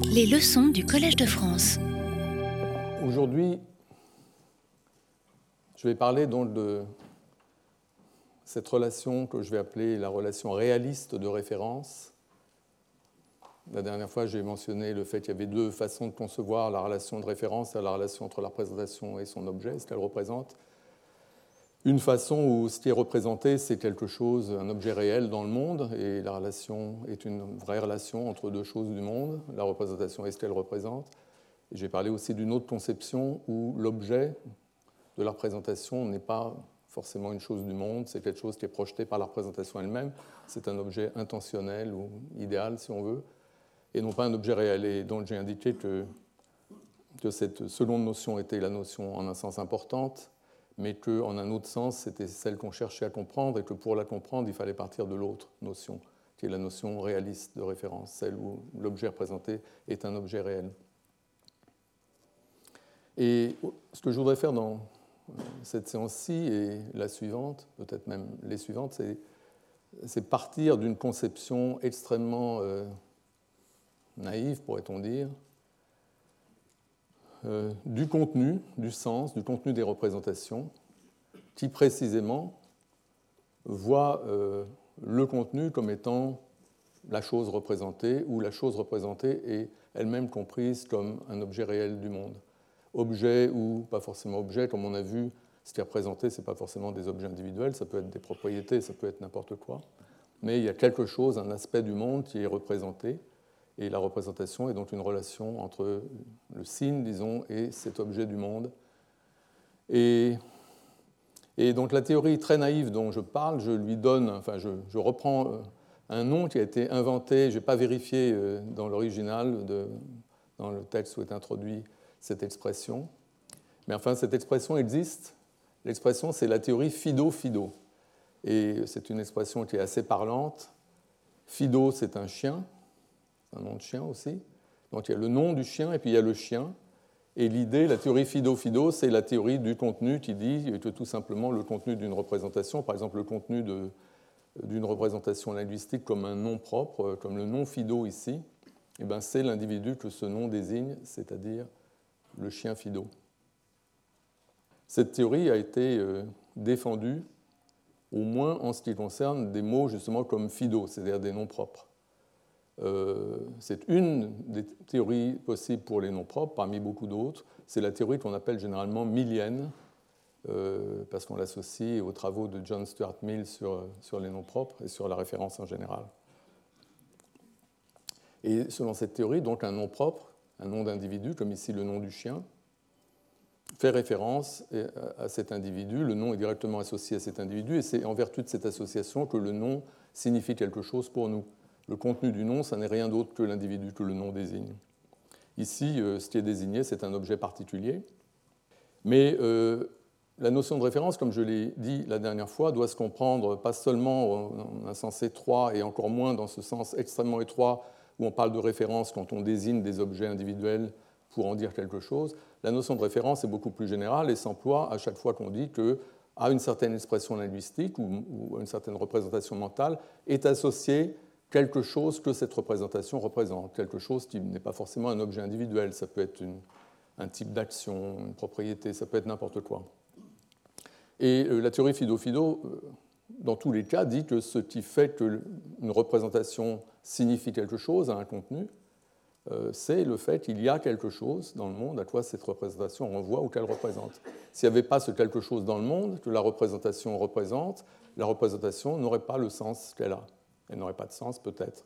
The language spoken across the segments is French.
Les leçons du Collège de France. Aujourd'hui, je vais parler de cette relation que je vais appeler la relation réaliste de référence. La dernière fois, j'ai mentionné le fait qu'il y avait deux façons de concevoir la relation de référence, la relation entre la représentation et son objet, ce qu'elle représente une façon où ce qui est représenté, c'est quelque chose, un objet réel dans le monde, et la relation est une vraie relation entre deux choses du monde. La représentation est ce qu'elle représente. J'ai parlé aussi d'une autre conception où l'objet de la représentation n'est pas forcément une chose du monde, c'est quelque chose qui est projeté par la représentation elle-même. C'est un objet intentionnel ou idéal, si on veut, et non pas un objet réel. Et donc j'ai indiqué que, que cette seconde notion était la notion en un sens importante mais qu'en un autre sens, c'était celle qu'on cherchait à comprendre et que pour la comprendre, il fallait partir de l'autre notion, qui est la notion réaliste de référence, celle où l'objet représenté est un objet réel. Et ce que je voudrais faire dans cette séance-ci et la suivante, peut-être même les suivantes, c'est partir d'une conception extrêmement euh, naïve, pourrait-on dire, euh, du contenu, du sens, du contenu des représentations, qui précisément voit euh, le contenu comme étant la chose représentée, ou la chose représentée est elle-même comprise comme un objet réel du monde. Objet ou pas forcément objet, comme on a vu, ce qui est représenté, ce n'est pas forcément des objets individuels, ça peut être des propriétés, ça peut être n'importe quoi, mais il y a quelque chose, un aspect du monde qui est représenté, et la représentation est donc une relation entre le signe, disons, et cet objet du monde. Et, donc la théorie très naïve dont je parle, je lui donne, enfin je, je reprends euh, un nom qui a été inventé, je n'ai pas vérifié euh, dans l'original, dans le texte où est introduit cette expression. Mais enfin, cette expression existe. L'expression, c'est la théorie Fido-Fido. Et c'est une expression qui est assez parlante. Fido, c'est un chien, un nom de chien aussi. Donc il y a le nom du chien et puis il y a le chien. Et l'idée, la théorie Fido-Fido, c'est la théorie du contenu qui dit que tout simplement le contenu d'une représentation, par exemple le contenu d'une représentation linguistique comme un nom propre, comme le nom Fido ici, eh ben c'est l'individu que ce nom désigne, c'est-à-dire le chien Fido. Cette théorie a été euh, défendue au moins en ce qui concerne des mots justement comme Fido, c'est-à-dire des noms propres. Euh, c'est une des théories possibles pour les noms propres, parmi beaucoup d'autres. C'est la théorie qu'on appelle généralement millienne, euh, parce qu'on l'associe aux travaux de John Stuart Mill sur, sur les noms propres et sur la référence en général. Et selon cette théorie, donc un nom propre, un nom d'individu, comme ici le nom du chien, fait référence à cet individu. Le nom est directement associé à cet individu, et c'est en vertu de cette association que le nom signifie quelque chose pour nous. Le contenu du nom, ça n'est rien d'autre que l'individu que le nom désigne. Ici, euh, ce qui est désigné, c'est un objet particulier. Mais euh, la notion de référence, comme je l'ai dit la dernière fois, doit se comprendre pas seulement en un sens étroit et encore moins dans ce sens extrêmement étroit où on parle de référence quand on désigne des objets individuels pour en dire quelque chose. La notion de référence est beaucoup plus générale et s'emploie à chaque fois qu'on dit que à une certaine expression linguistique ou, à une certaine représentation mentale est associée quelque chose que cette représentation représente, quelque chose qui n'est pas forcément un objet individuel, ça peut être un type d'action, une propriété, ça peut être n'importe quoi. Et euh, la théorie Fido-Fido, euh, dans tous les cas, dit que ce qui fait qu'une représentation signifie quelque chose, a un contenu, euh, c'est le fait qu'il y a quelque chose dans le monde à quoi cette représentation renvoie ou qu'elle représente. S'il n'y avait pas ce quelque chose dans le monde que la représentation représente, la représentation n'aurait pas le sens qu'elle a elle n'aurait pas de sens peut-être.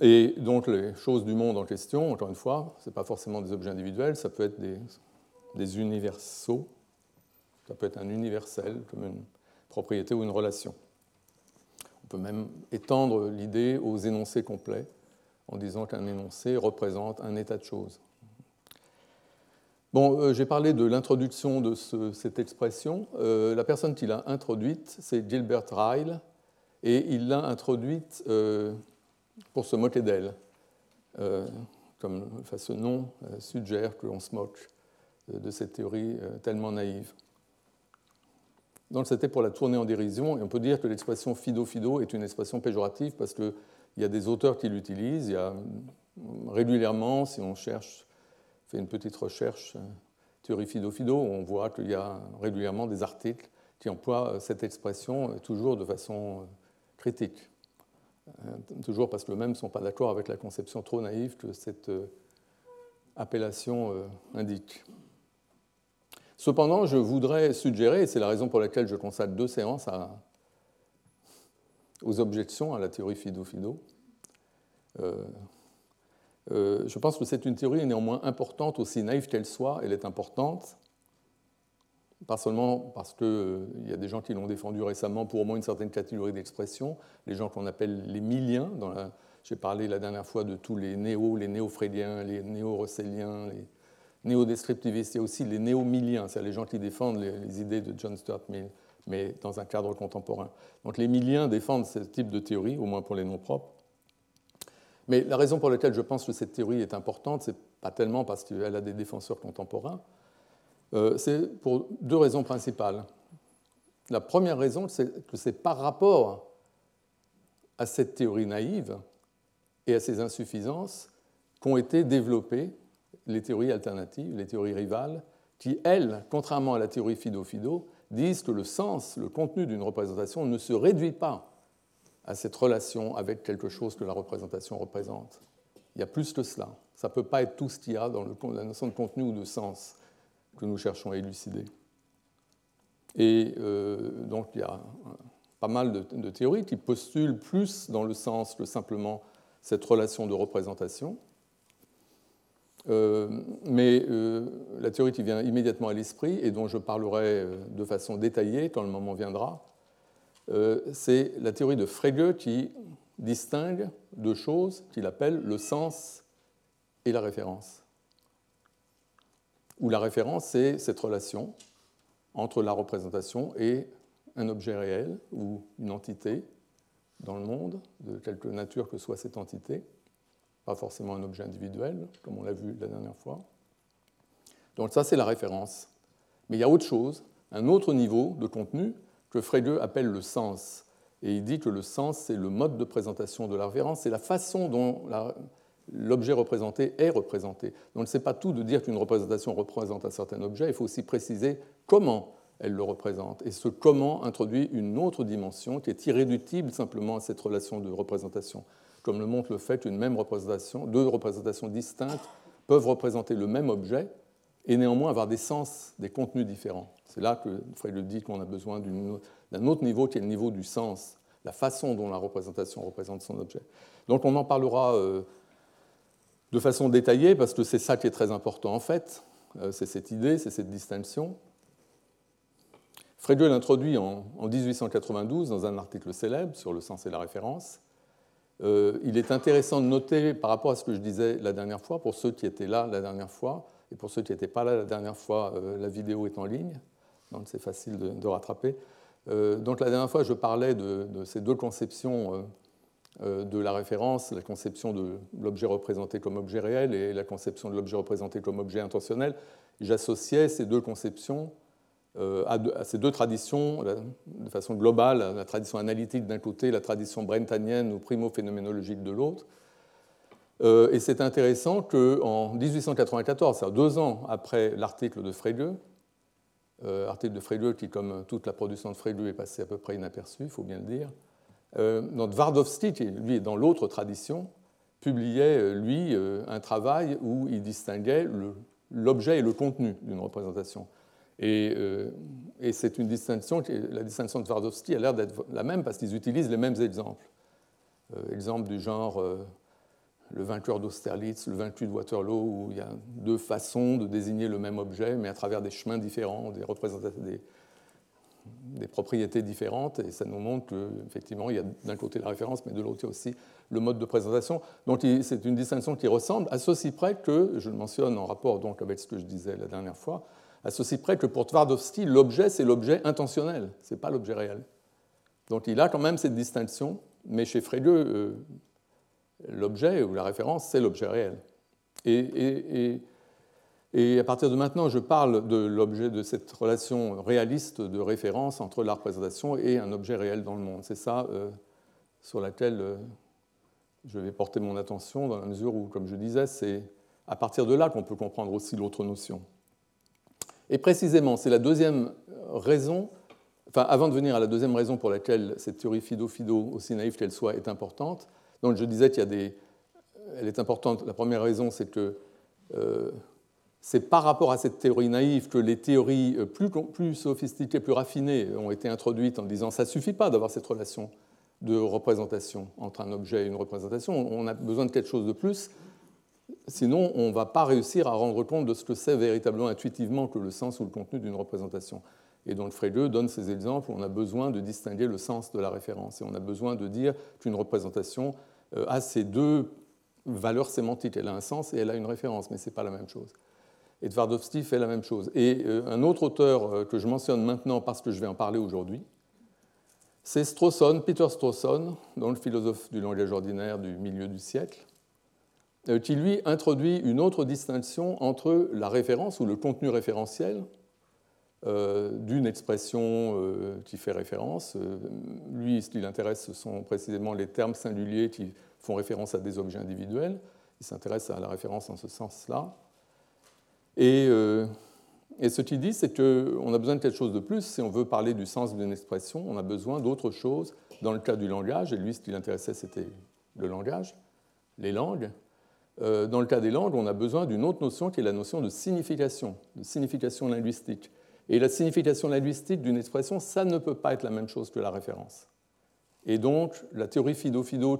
Et donc les choses du monde en question, encore une fois, ce n'est pas forcément des objets individuels, ça peut être des, universaux, ça peut être un universel comme une propriété ou une relation. On peut même étendre l'idée aux énoncés complets en disant qu'un énoncé représente un état de choses. Bon, euh, j'ai parlé de l'introduction de cette expression. Euh, la personne qui l'a introduite, c'est Gilbert Ryle, et il l'a introduite euh, pour se moquer d'elle, euh, comme ce nom euh, suggère que l'on se moque de cette théorie tellement naïve. Donc c'était pour la tourner en dérision, et on peut dire que l'expression fido-fido est une expression péjorative parce qu'il il y a des auteurs qui l'utilisent. Il y a régulièrement, si on cherche, fait une petite recherche théorie fido-fido, on voit qu'il y a régulièrement des articles qui emploient cette expression toujours de façon critique. Toujours parce que eux-mêmes ne sont pas d'accord avec la conception trop naïve que cette appellation indique. Cependant, je voudrais suggérer, et c'est la raison pour laquelle je consacre deux séances aux objections à la théorie fido-fido, euh, je pense que c'est une théorie néanmoins importante, aussi naïve qu'elle soit, elle est importante, pas seulement parce qu'il euh, y a des gens qui l'ont défendue récemment pour au moins une certaine catégorie d'expression, les gens qu'on appelle les miliens. J'ai parlé la dernière fois de tous les néo, les néo-frédiens, les néo-russelliens, les néo-descriptivistes, et aussi les néo-miliens, c'est-à-dire les gens qui défendent les, idées de John Stuart Mill, mais dans un cadre contemporain. Donc les miliens défendent ce type de théorie, au moins pour les noms propres. Mais la raison pour laquelle je pense que cette théorie est importante, ce n'est pas tellement parce qu'elle a des défenseurs contemporains, c'est pour deux raisons principales. La première raison, c'est que c'est par rapport à cette théorie naïve et à ses insuffisances qu'ont été développées les théories alternatives, les théories rivales, qui, elles, contrairement à la théorie Fido-Fido, disent que le sens, le contenu d'une représentation ne se réduit pas à cette relation avec quelque chose que la représentation représente. Il y a plus que cela. Ça ne peut pas être tout ce qu'il y a dans la notion de contenu ou de sens que nous cherchons à élucider. Et euh, donc il y a pas mal de, théories qui postulent plus dans le sens que simplement cette relation de représentation. Euh, mais euh, la théorie qui vient immédiatement à l'esprit et dont je parlerai de façon détaillée quand le moment viendra, c'est la théorie de Frege qui distingue deux choses qu'il appelle le sens et la référence. Où la référence, c'est cette relation entre la représentation et un objet réel ou une entité dans le monde, de quelque nature que soit cette entité, pas forcément un objet individuel, comme on l'a vu la dernière fois. Donc ça, c'est la référence. Mais il y a autre chose, un autre niveau de contenu que Frege appelle le sens. Et il dit que le sens, c'est le mode de présentation de la référence, c'est la façon dont l'objet représenté est représenté. Donc ce n'est pas tout de dire qu'une représentation représente un certain objet, il faut aussi préciser comment elle le représente. Et ce comment introduit une autre dimension qui est irréductible simplement à cette relation de représentation, comme le montre le fait qu'une même représentation, deux représentations distinctes peuvent représenter le même objet et néanmoins avoir des sens, des contenus différents. C'est là que Frege dit qu'on a besoin d'un autre niveau qui est le niveau du sens, la façon dont la représentation représente son objet. Donc on en parlera euh, de façon détaillée parce que c'est ça qui est très important en fait, euh, c'est cette idée, c'est cette distinction. Frege l'introduit en, 1892 dans un article célèbre sur le sens et la référence. Euh, il est intéressant de noter par rapport à ce que je disais la dernière fois, pour ceux qui étaient là la dernière fois, et pour ceux qui n'étaient pas là la dernière fois, la vidéo est en ligne donc c'est facile de, rattraper. Euh, donc la dernière fois, je parlais de, ces deux conceptions euh, euh, de la référence, la conception de l'objet représenté comme objet réel et la conception de l'objet représenté comme objet intentionnel. J'associais ces deux conceptions à, ces deux traditions de façon globale, la tradition analytique d'un côté, la tradition brentanienne ou primo-phénoménologique de l'autre. et c'est intéressant qu'en 1894, c'est-à-dire deux ans après l'article de Frege, euh, article de Frege qui, comme toute la production de Frege, est passé à peu près inaperçu, il faut bien le dire. Euh, donc Twardowski, qui lui est dans l'autre tradition, publiait, euh, lui, euh, un travail où il distinguait l'objet et le contenu d'une représentation. Et, c'est une distinction, la distinction de Twardowski a l'air d'être la même parce qu'ils utilisent les mêmes exemples. exemples du genre le vainqueur d'Austerlitz, le vaincu de Waterloo, où il y a deux façons de désigner le même objet, mais à travers des chemins différents, des représentations, des propriétés différentes, et ça nous montre qu'effectivement, il y a d'un côté la référence, mais de l'autre aussi le mode de présentation. Donc c'est une distinction qui ressemble, à ceci près que, je le mentionne en rapport donc avec ce que je disais la dernière fois, à ceci près que pour Twardowski, l'objet, c'est l'objet intentionnel, ce n'est pas l'objet réel. Donc il a quand même cette distinction, mais chez Frege, euh, l'objet ou la référence, c'est l'objet réel. Et, à partir de maintenant, je parle de l'objet de cette relation réaliste de référence entre la représentation et un objet réel dans le monde. C'est ça euh, sur laquelle euh, je vais porter mon attention dans la mesure où, comme je disais, c'est à partir de là qu'on peut comprendre aussi l'autre notion. Et précisément, c'est la deuxième raison, enfin avant de venir à la deuxième raison pour laquelle cette théorie Fido-Fido, aussi naïve qu'elle soit, est importante. Donc je disais qu'il y a des... Elle est importante. La première raison, c'est que euh, c'est par rapport à cette théorie naïve que les théories euh, plus, sophistiquées, plus raffinées ont été introduites en disant ça ne suffit pas d'avoir cette relation de représentation entre un objet et une représentation, on a besoin de quelque chose de plus, sinon on ne va pas réussir à rendre compte de ce que c'est véritablement intuitivement que le sens ou le contenu d'une représentation. Et donc Frege donne ces exemples on a besoin de distinguer le sens de la référence, et on a besoin de dire qu'une représentation euh, a ces deux valeurs sémantiques, elle a un sens et elle a une référence, mais ce n'est pas la même chose. Et fait la même chose. Et euh, un autre auteur euh, que je mentionne maintenant parce que je vais en parler aujourd'hui, c'est Strawson, Peter Strawson, le philosophe du langage ordinaire du milieu du siècle, euh, qui lui introduit une autre distinction entre la référence ou le contenu référentiel d'une expression qui fait référence. lui, ce qui l'intéresse, ce sont précisément les termes singuliers qui font référence à des objets individuels. Il s'intéresse à la référence en ce sens-là. Euh, et, ce qu'il dit, c'est qu'on a besoin de quelque chose de plus. Si on veut parler du sens d'une expression, on a besoin d'autre chose dans le cas du langage. Et lui, ce qui l'intéressait, c'était le langage, les langues. Euh, dans le cas des langues, on a besoin d'une autre notion qui est la notion de signification, de signification linguistique. Et la signification linguistique d'une expression, ça ne peut pas être la même chose que la référence. Et donc, la théorie Fido-Fido,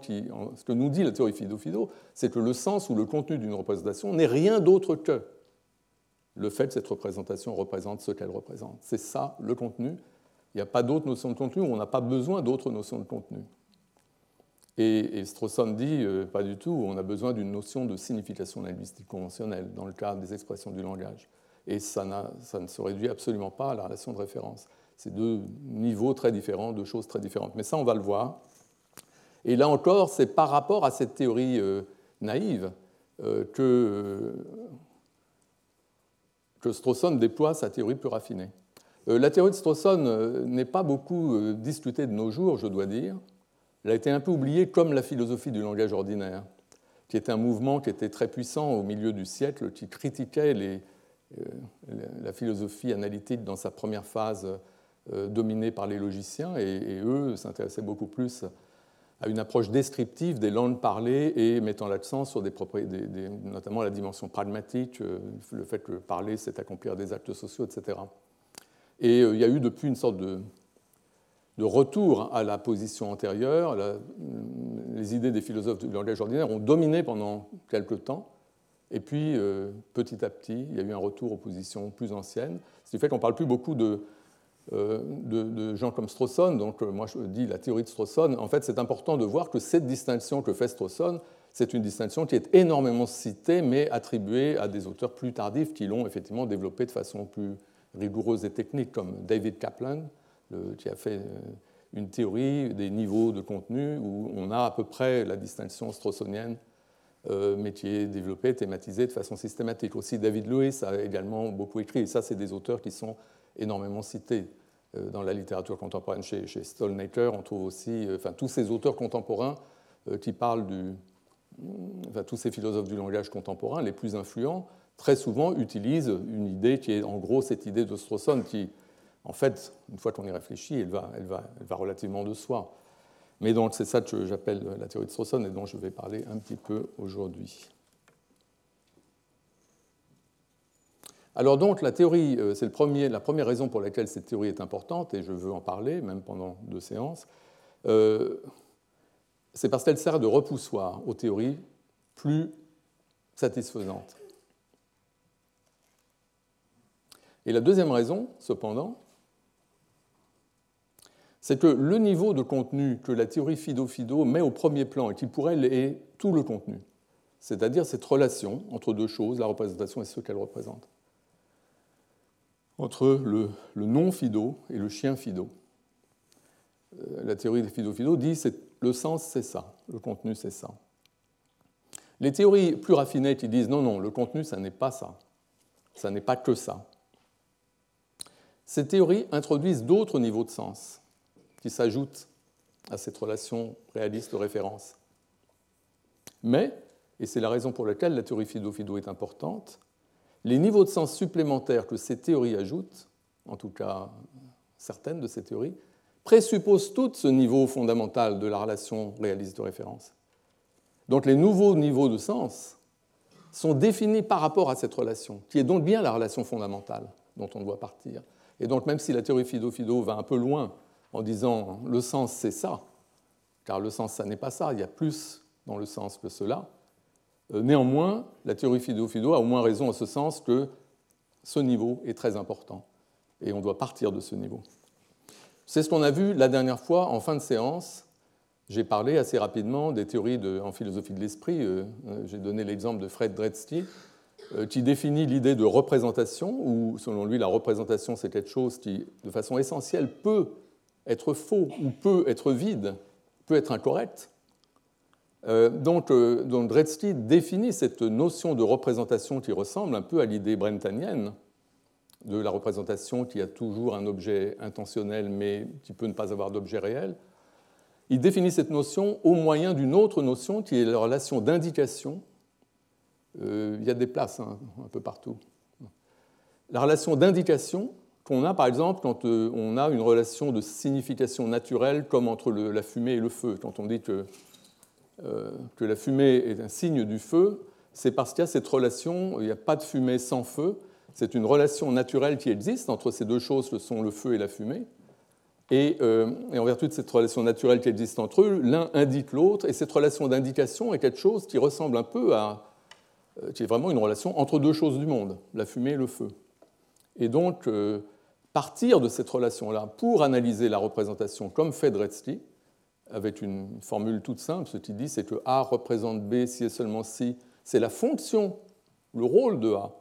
ce que nous dit la théorie Fido-Fido, c'est que le sens ou le contenu d'une représentation n'est rien d'autre que le fait que cette représentation représente ce qu'elle représente. C'est ça le contenu. Il n'y a pas d'autre notion de contenu, on n'a pas besoin d'autres notions de contenu. Et, et Strawson dit, euh, pas du tout, on a besoin d'une notion de signification linguistique conventionnelle dans le cadre des expressions du langage. Et ça, ça, ne se réduit absolument pas à la relation de référence. C'est deux niveaux très différents, deux choses très différentes. Mais ça, on va le voir. Et là encore, c'est par rapport à cette théorie euh, naïve euh, que que Strawson déploie sa théorie plus raffinée. Euh, la théorie de Strawson euh, n'est pas beaucoup euh, discutée de nos jours, je dois dire. Elle a été un peu oubliée comme la philosophie du langage ordinaire, qui était un mouvement qui était très puissant au milieu du siècle, qui critiquait la philosophie analytique dans sa première phase dominée par les logiciens, et eux s'intéressaient beaucoup plus à une approche descriptive des langues parlées et mettant l'accent sur des, propriétés, notamment la dimension pragmatique, euh, le fait que parler, c'est accomplir des actes sociaux, etc. Et euh, il y a eu depuis une sorte de, de retour à la position antérieure. les idées des philosophes du langage ordinaire ont dominé pendant quelque temps. Et puis, euh, petit à petit, il y a eu un retour aux positions plus anciennes. Ce qui fait qu'on ne parle plus beaucoup de, euh, de, gens comme Strawson, donc euh, moi je dis la théorie de Strawson, en fait c'est important de voir que cette distinction que fait Strawson, c'est une distinction qui est énormément citée, mais attribuée à des auteurs plus tardifs qui l'ont effectivement développée de façon plus rigoureuse et technique, comme David Kaplan, qui a fait euh, une théorie des niveaux de contenu où on a à peu près la distinction strawsonienne, mais qui est développée, thématisée de façon systématique. Aussi, David Lewis a également beaucoup écrit, et ça, c'est des auteurs qui sont énormément cités. Euh, dans la littérature contemporaine chez, chez Stolnaker, on trouve aussi euh, enfin, tous ces auteurs contemporains euh, qui parlent du. Enfin, tous ces philosophes du langage contemporain, les plus influents, très souvent utilisent une idée qui est en gros cette idée de Strawson qui, en fait, une fois qu'on y réfléchit, elle va, elle, va, elle va relativement de soi. Mais donc c'est ça que j'appelle la théorie de Strawson et dont je vais parler un petit peu aujourd'hui. Alors donc la théorie, euh, c'est la première raison pour laquelle cette théorie est importante, et je veux en parler, même pendant deux séances, euh, c'est parce qu'elle sert de repoussoir aux théories plus satisfaisantes. Et la deuxième raison, cependant, c'est que le niveau de contenu que la théorie Fido-Fido met au premier plan, et qui pour elle est tout le contenu, c'est-à-dire cette relation entre deux choses, la représentation et ce qu'elle représente, entre le, non-fido et le chien fido. Euh, la théorie des fido-fido dit que le sens c'est ça, le contenu c'est ça. Les théories plus raffinées qui disent non, non, le contenu ça n'est pas ça, ça n'est pas que ça. Ces théories introduisent d'autres niveaux de sens qui s'ajoutent à cette relation réaliste de référence. Mais, et c'est la raison pour laquelle la théorie Fido-Fido est importante, les niveaux de sens supplémentaires que ces théories ajoutent, en tout cas certaines de ces théories, présupposent toutes ce niveau fondamental de la relation réaliste de référence. Donc les nouveaux niveaux de sens sont définis par rapport à cette relation, qui est donc bien la relation fondamentale dont on doit partir. Et donc même si la théorie Fido-Fido va un peu loin en disant le sens c'est ça, car le sens ça n'est pas ça, il y a plus dans le sens que cela, néanmoins la théorie Fido-Fido a au moins raison en ce sens que ce niveau est très important et on doit partir de ce niveau. C'est ce qu'on a vu la dernière fois en fin de séance j'ai parlé assez rapidement des théories en philosophie de l'esprit. Euh, euh, j'ai donné l'exemple de Fred Dretske, euh, qui définit l'idée de représentation, où selon lui la représentation c'est quelque chose qui, de façon essentielle, peut être faux ou peut être vide, peut être incorrect. Donc, donc Dretske définit cette notion de représentation qui ressemble un peu à l'idée brentanienne de la représentation qui a toujours un objet intentionnel mais qui peut ne pas avoir d'objet réel il définit cette notion au moyen d'une autre notion qui est la relation d'indication. Euh, il y a des places hein, un peu partout. La relation d'indication qu'on a par exemple quand euh, on a une relation de signification naturelle comme entre la fumée et le feu. Quand on dit que, euh, que la fumée est un signe du feu, c'est parce qu'il y a cette relation, il n'y a pas de fumée sans feu, c'est une relation naturelle qui existe entre ces deux choses que sont le feu et la fumée. Euh, et, en vertu de cette relation naturelle qui existe entre eux, l'un indique l'autre, et cette relation d'indication est quelque chose qui ressemble un peu à, euh, qui est vraiment une relation entre deux choses du monde, la fumée et le feu. Et donc, euh, partir de cette relation-là pour analyser la représentation comme fait Dretske, avec une formule toute simple, ce qu'il dit, c'est que A représente B si et seulement si, c'est la fonction, le rôle de A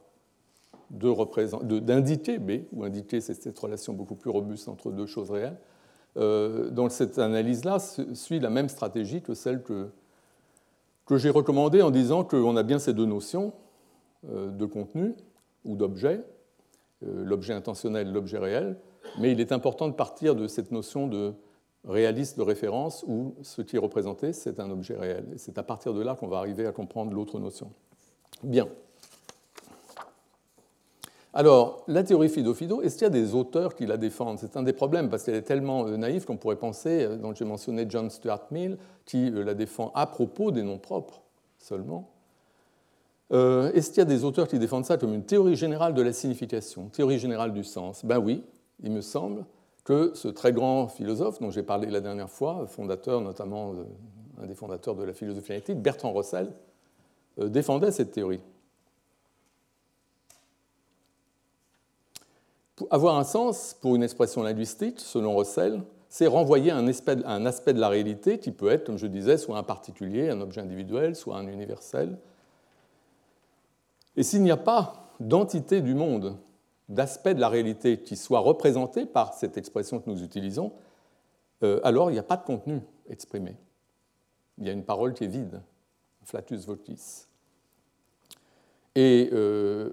d'indiquer B, ou indiquer cette relation beaucoup plus robuste entre deux choses réelles. Euh, donc cette analyse-là suit la même stratégie que celle que, que j'ai recommandée en disant qu'on a bien ces deux notions euh, de contenu ou d'objet, euh, l'objet intentionnel et l'objet réel, mais il est important de partir de cette notion de réaliste de référence où ce qui est représenté, c'est un objet réel. Et c'est à partir de là qu'on va arriver à comprendre l'autre notion. Bien. Alors, la théorie Fido-Fido, est-ce qu'il y a des auteurs qui la défendent? C'est un des problèmes parce qu'elle est tellement euh, naïve qu'on pourrait penser, euh, donc j'ai mentionné John Stuart Mill, qui euh, la défend à propos des noms propres seulement. est-ce qu'il y a des auteurs qui défendent ça comme une théorie générale de la signification, théorie générale du sens? Ben oui, il me semble que ce très grand philosophe dont j'ai parlé la dernière fois, fondateur notamment, un des fondateurs de la philosophie analytique, Bertrand Russell, défendait cette théorie. avoir un sens pour une expression linguistique, selon Russell, c'est renvoyer aspect, un aspect de la réalité qui peut être, comme je disais, soit un particulier, un objet individuel, soit un universel. Et s'il n'y a pas d'entité du monde, d'aspect de la réalité qui soit représenté par cette expression que nous utilisons, euh, alors il n'y a pas de contenu exprimé. Il y a une parole qui est vide, flatus votis. Et euh,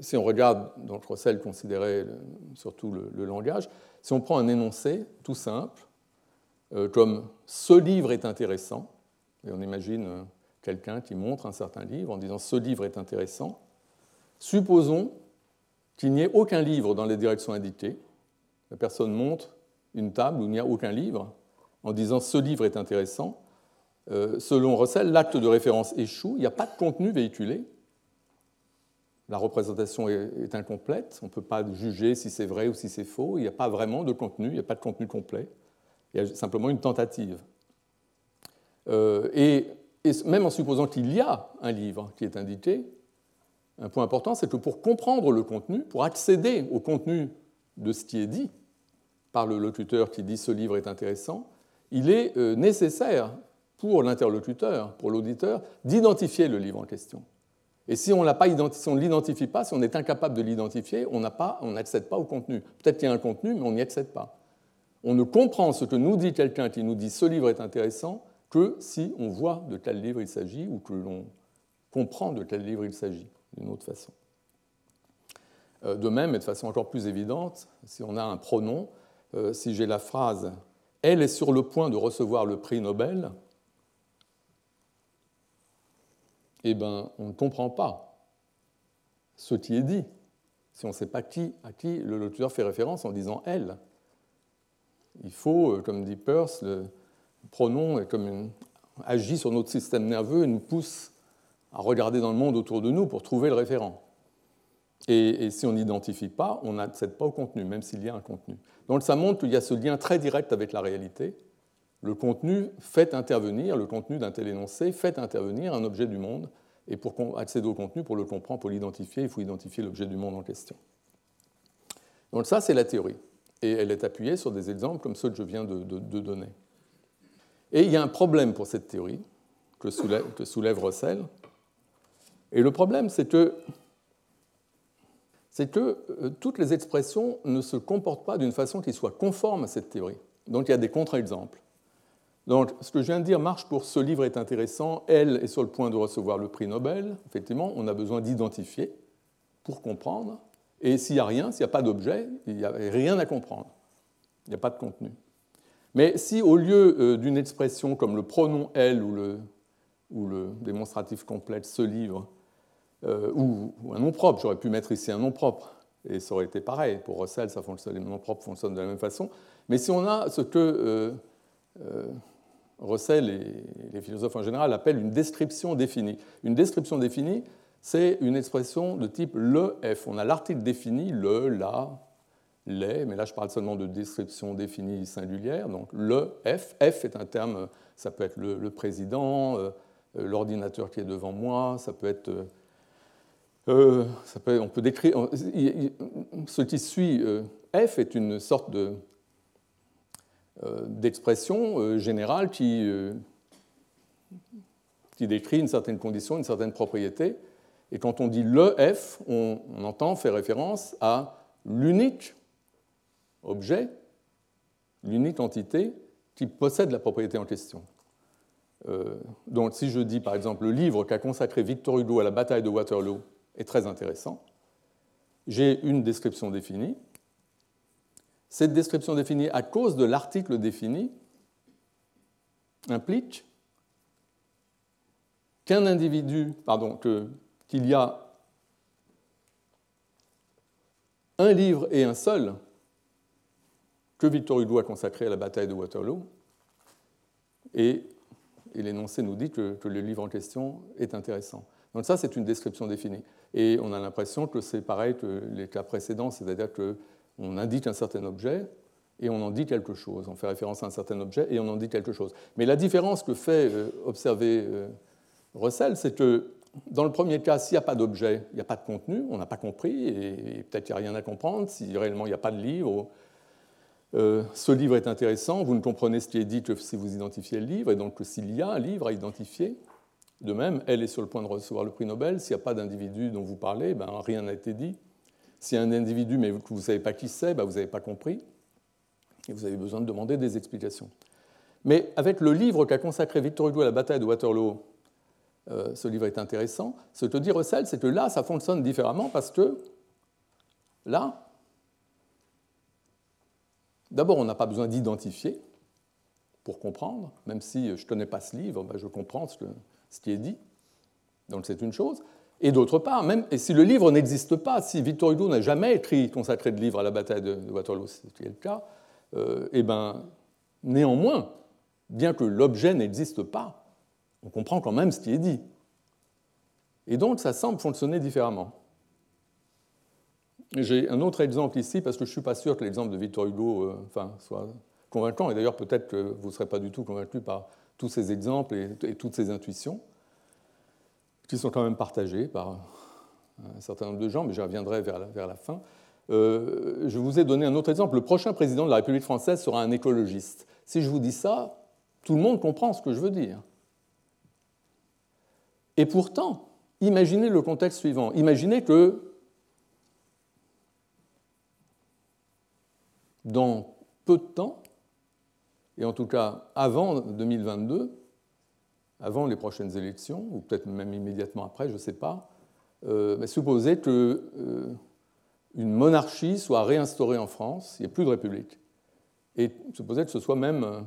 si on regarde, donc Russell considérait surtout le, langage, si on prend un énoncé tout simple, euh, comme ce livre est intéressant, et on imagine quelqu'un qui montre un certain livre en disant ce livre est intéressant, supposons qu'il n'y ait aucun livre dans les directions indiquées, la personne montre une table où il n'y a aucun livre, en disant ce livre est intéressant, euh, selon Russell, l'acte de référence échoue, il n'y a pas de contenu véhiculé, la représentation est, incomplète, on ne peut pas juger si c'est vrai ou si c'est faux, il n'y a pas vraiment de contenu, il n'y a pas de contenu complet, il y a simplement une tentative. Euh, et, même en supposant qu'il y a un livre qui est indiqué, un point important, c'est que pour comprendre le contenu, pour accéder au contenu de ce qui est dit par le locuteur qui dit ce livre est intéressant, il est euh, nécessaire pour l'interlocuteur, pour l'auditeur, d'identifier le livre en question. Et si on, ne l'identifie pas, si on est incapable de l'identifier, on n'accède pas, pas au contenu. Peut-être qu'il y a un contenu, mais on n'y accède pas. On ne comprend ce que nous dit quelqu'un qui nous dit ce livre est intéressant que si on voit de quel livre il s'agit ou que l'on comprend de quel livre il s'agit, d'une autre façon. Euh, de même, et de façon encore plus évidente, si on a un pronom, euh, si j'ai la phrase Elle est sur le point de recevoir le prix Nobel, eh ben, on ne comprend pas ce qui est dit si on ne sait pas qui, à qui le locuteur fait référence en disant elle. Il faut, euh, comme dit Peirce, le pronom comme agit sur notre système nerveux et nous pousse à regarder dans le monde autour de nous pour trouver le référent. Et, si on n'identifie pas, on n'accède pas au contenu, même s'il y a un contenu. Donc ça montre qu'il y a ce lien très direct avec la réalité. Le contenu fait intervenir, le contenu d'un tel énoncé fait intervenir un objet du monde. Et pour accéder au contenu, pour le comprendre, pour l'identifier, il faut identifier l'objet du monde en question. Donc ça, c'est la théorie. Et elle est appuyée sur des exemples comme ceux que je viens de, donner. Et il y a un problème pour cette théorie que soulève, que soulève Russell. Et le problème, c'est que euh, toutes les expressions ne se comportent pas d'une façon qui soit conforme à cette théorie. Donc il y a des contre-exemples. Donc ce que je viens de dire marche pour ce livre est intéressant, elle est sur le point de recevoir le prix Nobel. Effectivement, on a besoin d'identifier pour comprendre. Et s'il n'y a rien, s'il n'y a pas d'objet, il n'y a rien à comprendre. Il n'y a pas de contenu. Mais si au lieu euh, d'une expression comme le pronom elle ou le, ou le démonstratif complet ce livre, euh, ou, un nom propre. J'aurais pu mettre ici un nom propre, et ça aurait été pareil. Pour Russell, ça fonctionne, les noms propres fonctionnent de la même façon. Mais si on a ce que euh, euh, Russell et les philosophes en général appellent une description définie. Une description définie, c'est une expression de type le F. On a l'article défini, le, la, les, mais là je parle seulement de description définie singulière. Donc le F, F est un terme, ça peut être le président, l'ordinateur qui est devant moi, ça peut être euh, on peut décrire, ce qui suit euh, F est une sorte euh, d'expression générale qui, qui, décrit une certaine condition, une certaine propriété. Et quand on dit le F, on, on entend faire référence à l'unique objet, l'unique entité qui possède la propriété en question. donc si je dis par exemple le livre qu'a consacré Victor Hugo à la bataille de Waterloo, est très intéressant. J'ai une description définie. Cette description définie, à cause de l'article défini, implique qu'un individu, pardon, qu'il y a un livre et un seul que Victor Hugo a consacré à la bataille de Waterloo, et, l'énoncé nous dit que le livre en question est intéressant. Donc ça, c'est une description définie. Et on a l'impression que c'est pareil que les cas précédents, c'est-à-dire qu'on indique un certain objet et on en dit quelque chose. On fait référence à un certain objet et on en dit quelque chose. Mais la différence que fait euh, observer euh, Russell, c'est que dans le premier cas, s'il n'y a pas d'objet, il n'y a pas de contenu, on n'a pas compris, et peut-être qu'il n'y a rien à comprendre, si réellement il n'y a pas de livre. Euh, ce livre est intéressant, vous ne comprenez ce qui est dit que si vous identifiez le livre, et donc s'il y a un livre à identifier, de même, elle est sur le point de recevoir le prix Nobel. S'il n'y a pas d'individu dont vous parlez, ben, rien n'a été dit. S'il y a un individu mais que vous ne savez pas qui c'est, ben, vous n'avez pas compris. Et vous avez besoin de demander des explications. Mais avec le livre qu'a consacré Victor Hugo à la bataille de Waterloo, euh, ce livre est intéressant. Ce que dit Russell, c'est que là, ça fonctionne différemment parce que là, d'abord, on n'a pas besoin d'identifier pour comprendre, même si je ne connais pas ce livre, ben, je comprends ce que, ce qui est dit. Donc c'est une chose. Et d'autre part, même et si le livre n'existe pas, si Victor Hugo n'a jamais écrit, consacré de livre à la bataille de, Waterloo, ce qui est le cas, euh, eh ben, néanmoins, bien que l'objet n'existe pas, on comprend quand même ce qui est dit. Et donc ça semble fonctionner différemment. J'ai un autre exemple ici, parce que je ne suis pas sûr que l'exemple de Victor Hugo euh, soit convaincant, et d'ailleurs peut-être que vous ne serez pas du tout convaincu par tous ces exemples et, toutes ces intuitions, qui sont quand même partagées par un certain nombre de gens, mais j'y reviendrai vers la, vers la fin. Euh, je vous ai donné un autre exemple. Le prochain président de la République française sera un écologiste. Si je vous dis ça, tout le monde comprend ce que je veux dire. Et pourtant, imaginez le contexte suivant. Imaginez que dans peu de temps, et en tout cas avant 2022, avant les prochaines élections, ou peut-être même immédiatement après, je ne sais pas, euh, supposer qu'une euh, monarchie soit réinstaurée en France, il n'y a plus de république, et supposer que ce soit même euh,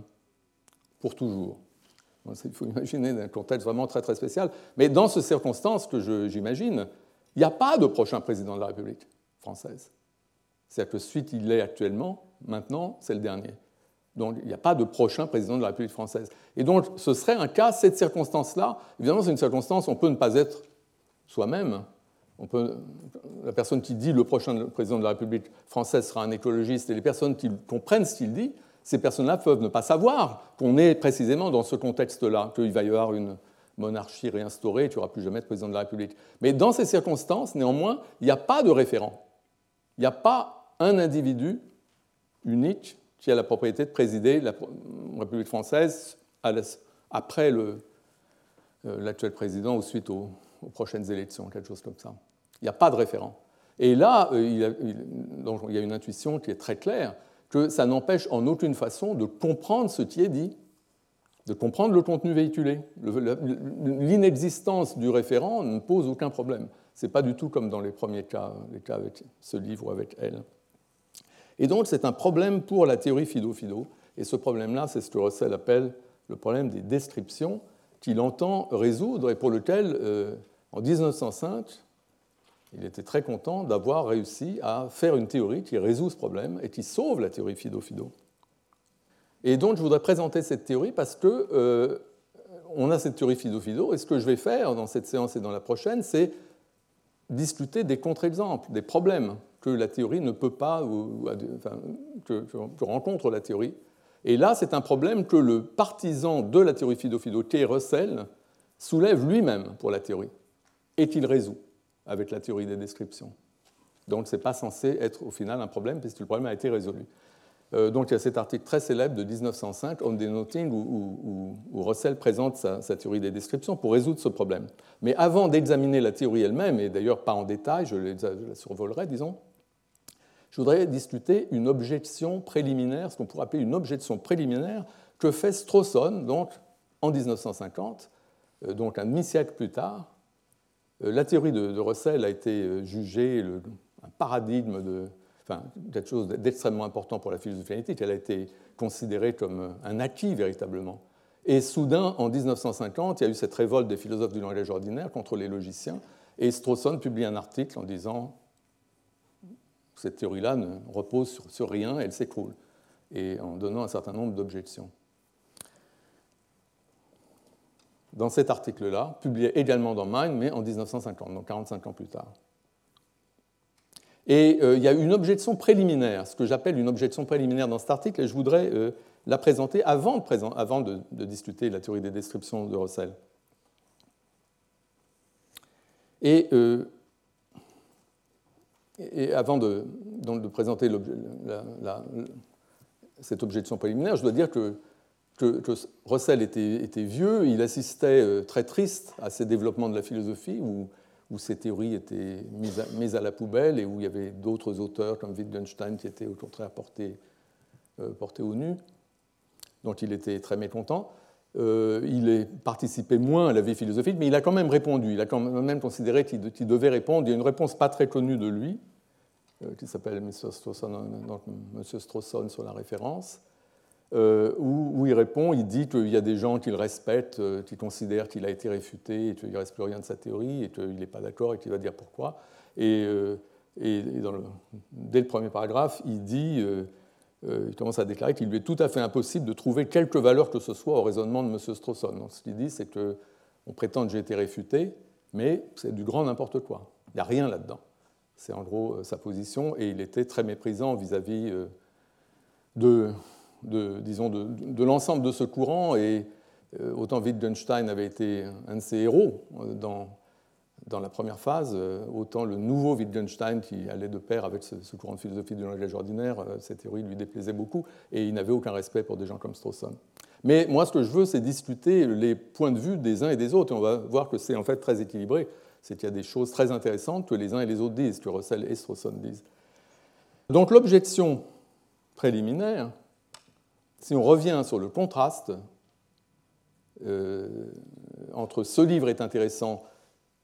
pour toujours. Il faut imaginer un contexte vraiment très très spécial. Mais dans ces circonstances que j'imagine, il n'y a pas de prochain président de la République française. C'est-à-dire que suite il est actuellement, maintenant, c'est le dernier. Donc il n'y a pas de prochain président de la République française. Et donc ce serait un cas, cette circonstance-là, évidemment c'est une circonstance, on peut ne pas être soi-même. la personne qui dit le prochain président de la République française sera un écologiste, et les personnes qui comprennent ce qu'il dit, ces personnes-là peuvent ne pas savoir qu'on est précisément dans ce contexte-là, qu'il va y avoir une monarchie réinstaurée tu n'auras plus jamais de président de la République. Mais dans ces circonstances, néanmoins, il n'y a pas de référent. Il n'y a pas un individu unique qui a la propriété de présider la République française après euh, l'actuel président ou suite aux, prochaines élections, quelque chose comme ça. Il n'y a pas de référent. Et là, euh, il y a une intuition qui est très claire, que ça n'empêche en aucune façon de comprendre ce qui est dit, de comprendre le contenu véhiculé. L'inexistence du référent ne pose aucun problème. Ce n'est pas du tout comme dans les premiers cas, les cas avec ce livre ou avec elle. Et donc c'est un problème pour la théorie Fido-Fido. Et ce problème-là, c'est ce que Russell appelle le problème des descriptions, qu'il entend résoudre et pour lequel, euh, en 1905, il était très content d'avoir réussi à faire une théorie qui résout ce problème et qui sauve la théorie Fido-Fido. Et donc je voudrais présenter cette théorie parce que euh, on a cette théorie Fido-Fido et ce que je vais faire dans cette séance et dans la prochaine, c'est discuter des contre-exemples, des problèmes que la théorie ne peut pas, que, que, rencontre la théorie. Et là, c'est un problème que le partisan de la théorie Fido-Fido, T. Russell, soulève lui-même pour la théorie et qu'il résout avec la théorie des descriptions. Donc ce n'est pas censé être au final un problème puisque le problème a été résolu. Euh, donc il y a cet article très célèbre de 1905, On Denoting, où, où, Russell présente sa, théorie des descriptions pour résoudre ce problème. Mais avant d'examiner la théorie elle-même, et d'ailleurs pas en détail, je, la survolerai, disons, je voudrais discuter une objection préliminaire, ce qu'on pourrait appeler une objection préliminaire que fait Strawson, donc en 1950, euh, donc un demi-siècle plus tard, euh, la théorie de, Russell a été euh, jugée un paradigme enfin, quelque chose d'extrêmement important pour la philosophie analytique. Elle a été considérée comme un acquis véritablement. Et soudain, en 1950, il y a eu cette révolte des philosophes du langage ordinaire contre les logiciens, et Strawson publie un article en disant cette théorie-là ne repose sur, rien, elle s'écroule, et en donnant un certain nombre d'objections dans cet article-là, publié également dans Mind, mais en 1950, donc 45 ans plus tard. Et euh, il y a une objection préliminaire, ce que j'appelle une objection préliminaire dans cet article, et je voudrais euh, la présenter avant, de, avant de, discuter la théorie des descriptions de Russell. Et, euh, et avant de, de présenter cette objection préliminaire, je dois dire que que, Russell était, vieux, il assistait euh, très triste à ces développements de la philosophie où, où ces théories étaient mises à, la poubelle et où il y avait d'autres auteurs comme Wittgenstein qui étaient au contraire portés, euh, portés au nu. Donc il était très mécontent. Euh, il participait moins à la vie philosophique, mais il a quand même répondu. Il a quand même considéré qu'il devait répondre. Il y a une réponse pas très connue de lui, qui s'appelle M. Strawson sur la référence. Euh, où, il répond, il dit qu'il y a des gens qu'il respecte, euh, qui considèrent qu'il a été réfuté et qu'il ne reste plus rien de sa théorie et qu'il n'est pas d'accord et qu'il va dire pourquoi. Et, euh, dès le premier paragraphe, il dit, il commence à déclarer qu'il lui est tout à fait impossible de trouver quelque valeur que ce soit au raisonnement de M. Strawson. Donc, ce qu'il dit, c'est qu'on prétend que j'ai été réfuté, mais c'est du grand n'importe quoi. Il n'y a rien là-dedans. C'est en gros sa position et il était très méprisant vis-à-vis -vis de disons, de, l'ensemble de ce courant, et euh, autant Wittgenstein avait été un de ses héros euh, dans, dans la première phase, euh, autant le nouveau Wittgenstein qui allait de pair avec ce, courant de philosophie du langage ordinaire, cette théorie lui déplaisait beaucoup, et il n'avait aucun respect pour des gens comme Strawson. Mais moi, ce que je veux, c'est discuter les points de vue des uns et des autres, et on va voir que c'est en fait très équilibré. C'est qu'il y a des choses très intéressantes que les uns et les autres disent, que Russell et Strawson disent. Donc l'objection préliminaire, si on revient sur le contraste euh, entre ce livre est intéressant,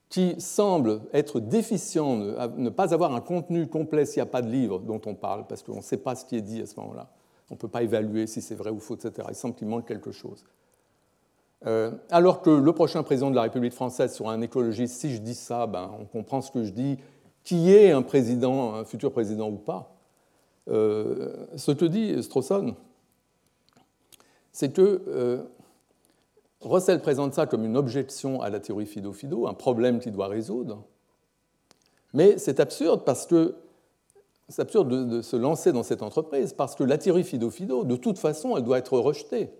qui semble être déficient, ne, pas avoir un contenu complet s'il n'y a pas de livre dont on parle, parce qu'on ne sait pas ce qui est dit à ce moment-là. On ne peut pas évaluer si c'est vrai ou faux, etc. Il semble qu'il manque quelque chose. Euh, alors que le prochain président de la République française sera un écologiste, si je dis ça, ben, on comprend ce que je dis, qui est un président, un futur président ou pas. Euh, ce que dit Strawson, c'est que euh, Russell présente ça comme une objection à la théorie Fido-Fido, un problème qu'il doit résoudre. Mais c'est absurde parce que c'est absurde de, se lancer dans cette entreprise parce que la théorie Fido-Fido, de toute façon, elle doit être rejetée.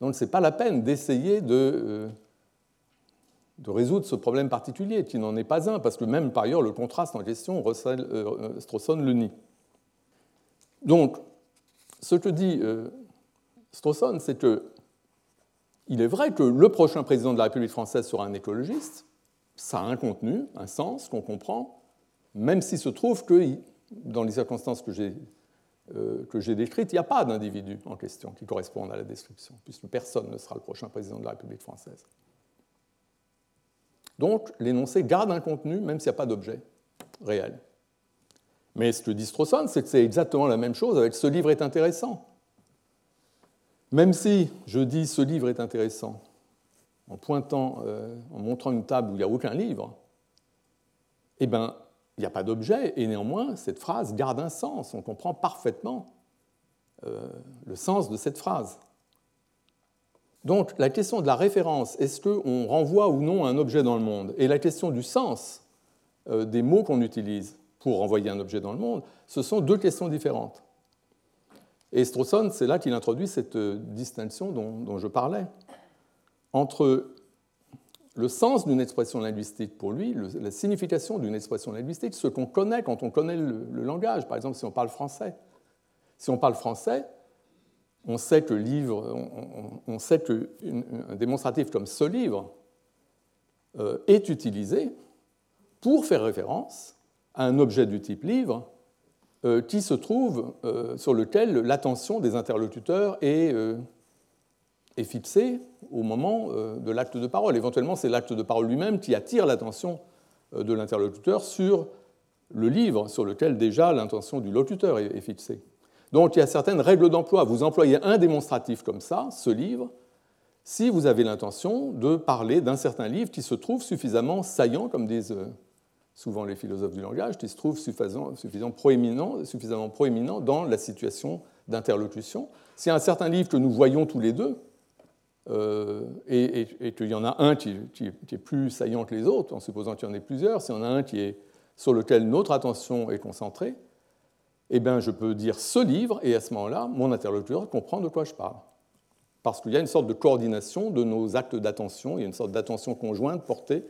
Donc ce n'est pas la peine d'essayer de, euh, de, résoudre ce problème particulier, qui n'en est pas un, parce que même par ailleurs le contraste en question, Russell, euh, Strawson le nie. Donc, ce que dit euh, Strawson, c'est que il est vrai que le prochain président de la République française sera un écologiste, ça a un contenu, un sens qu'on comprend, même s'il se trouve que dans les circonstances que j'ai euh, que j'ai décrites, il n'y a pas d'individu en question qui corresponde à la description, puisque personne ne sera le prochain président de la République française. Donc, l'énoncé garde un contenu, même s'il n'y a pas d'objet réel. Mais ce que dit Strawson, c'est que c'est exactement la même chose avec ce livre est intéressant. Même si je dis ce livre est intéressant, en euh, montrant une table où il n'y a aucun livre, eh bien, il n'y a pas d'objet, et néanmoins, cette phrase garde un sens. On comprend parfaitement euh, le sens de cette phrase. Donc, la question de la référence, est-ce qu'on renvoie ou non un objet dans le monde? Et la question du sens euh, des mots qu'on utilise pour renvoyer un objet dans le monde, ce sont deux questions différentes. Et Strawson, c'est là qu'il introduit cette euh, distinction dont je parlais entre le sens d'une expression linguistique pour lui, la signification d'une expression linguistique, ce qu'on connaît quand on connaît le, langage. Par exemple, si on parle français. Si on parle français, on sait que livre, on, sait qu'un démonstratif comme ce livre euh, est utilisé pour faire référence à un objet du type livre qui se trouve euh, sur lequel l'attention des interlocuteurs est est fixé au moment euh, de l'acte de parole. Éventuellement, c'est l'acte de parole lui-même qui attire l'attention euh, de l'interlocuteur sur le livre sur lequel déjà l'intention du locuteur est fixée. Donc il y a certaines règles d'emploi. Vous employez un démonstratif comme ça, ce livre, si vous avez l'intention de parler d'un certain livre qui se trouve suffisamment saillant, comme disent euh, souvent les philosophes du langage, qui se trouve suffisamment, suffisamment, proéminent, suffisamment proéminent dans la situation d'interlocution. C'est un certain livre que nous voyons tous les deux, euh, et, qu'il y en a un qui, est plus saillant que les autres, en supposant qu'il y en ait plusieurs, s'il y en a un qui est sur lequel notre attention est concentrée, eh bien, je peux dire ce livre, et à ce moment-là, mon interlocuteur comprend de quoi je parle. Parce qu'il y a une sorte de coordination de nos actes d'attention, il y a une sorte d'attention conjointe portée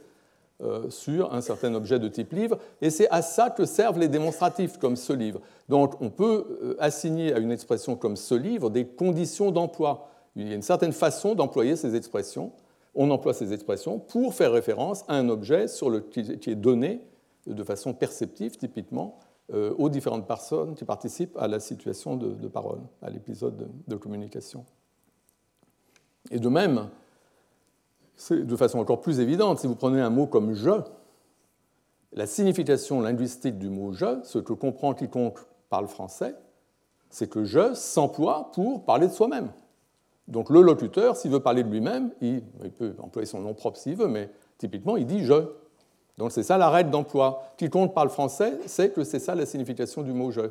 sur un certain objet de type livre, et c'est à ça que servent les démonstratifs comme ce livre. Donc, on peut euh, assigner à une expression comme ce livre des conditions d'emploi il y a une certaine façon d'employer ces expressions. On emploie ces expressions pour faire référence à un objet sur le, qui est donné de façon perceptive, typiquement, euh, aux différentes personnes qui participent à la situation de, parole, à l'épisode de, communication. Et de même, de façon encore plus évidente, si vous prenez un mot comme je, la signification linguistique du mot je, ce que comprend quiconque parle français, c'est que je s'emploie pour parler de soi-même. Donc le locuteur, s'il veut parler de lui-même, il, peut employer son nom propre s'il veut, mais typiquement, il dit je. Donc c'est ça la règle d'emploi. Quiconque parle français sait que c'est ça la signification du mot je.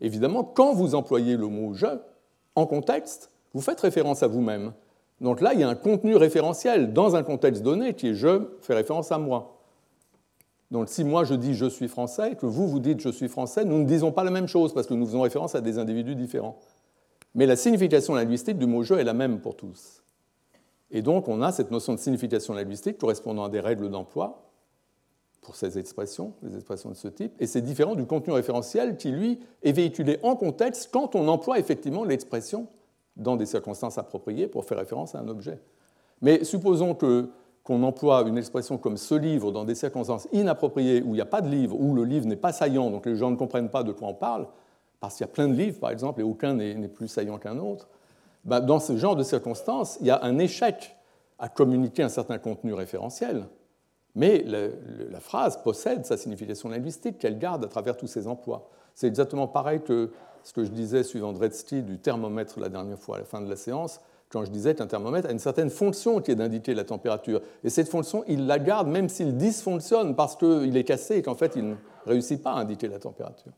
Évidemment, quand vous employez le mot je, en contexte, vous faites référence à vous-même. Donc là, il y a un contenu référentiel dans un contexte donné qui est je fait référence à moi. Donc si moi je dis je suis français, que vous vous dites je suis français, nous ne disons pas la même chose parce que nous faisons référence à des individus différents. Mais la signification linguistique du mot jeu est la même pour tous. Et donc on a cette notion de signification linguistique correspondant à des règles d'emploi pour ces expressions, les expressions de ce type, et c'est différent du contenu référentiel qui, lui, est véhiculé en contexte quand on emploie effectivement l'expression dans des circonstances appropriées pour faire référence à un objet. Mais supposons que, qu'on emploie une expression comme ce livre dans des circonstances inappropriées où il n'y a pas de livre, où le livre n'est pas saillant, donc les gens ne comprennent pas de quoi on parle, parce qu'il y a plein de livres, par exemple, et aucun n'est plus saillant qu'un autre, bah, dans ce genre de circonstances, il y a un échec à communiquer un certain contenu référentiel, mais la phrase possède sa signification linguistique qu'elle garde à travers tous ses emplois. C'est exactement pareil que ce que je disais suivant Dretzky du thermomètre la dernière fois à la fin de la séance. quand je disais qu'un thermomètre a une certaine fonction qui est d'indiquer la température. Et cette fonction, il la garde même s'il dysfonctionne parce qu'il est cassé et qu'en fait, il ne réussit pas à indiquer la température.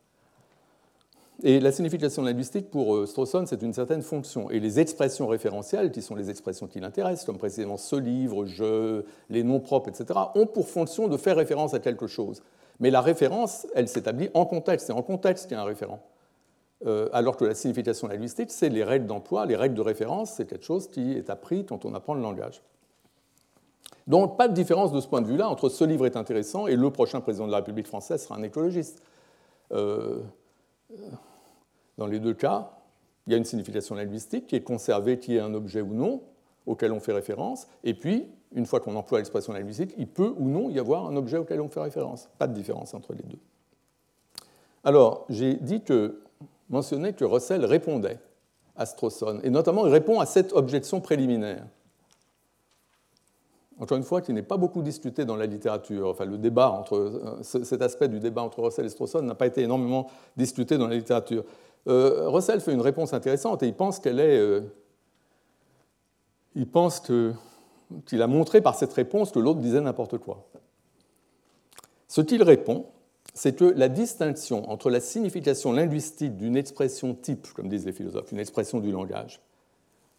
Et la signification linguistique pour euh, Strawson, c'est une certaine fonction. Et les expressions référentielles, qui sont les expressions qui l'intéressent, comme précisément ce livre, je, les noms propres, etc., ont pour fonction de faire référence à quelque chose. Mais la référence, elle s'établit en contexte. C'est en contexte qu'il y a un référent. Euh, alors que la signification linguistique, c'est les règles d'emploi, les règles de référence, c'est quelque chose qui est appris quand on apprend le langage. Donc pas de différence de ce point de vue-là entre ce livre est intéressant et le prochain président de la République française sera un écologiste. Euh, dans les deux cas, il y a une signification linguistique qui est conservée, qui est un objet ou non, auquel on fait référence, et puis, une fois qu'on emploie l'expression linguistique, il peut ou non y avoir un objet auquel on fait référence. Pas de différence entre les deux. Alors, j'ai dit que mentionné que Russell répondait à Strawson, et notamment il répond à cette objection préliminaire. Encore une fois, qui n'est pas beaucoup discuté dans la littérature. Enfin, le débat entre euh, cet aspect du débat entre Russell et Strawson n'a pas été énormément discuté dans la littérature. Euh, Russell fait une réponse intéressante et il pense qu'elle est. Euh, il pense qu'il a montré par cette réponse que l'autre disait n'importe quoi. Ce qu'il répond, c'est que la distinction entre la signification linguistique d'une expression type, comme disent les philosophes, une expression du langage,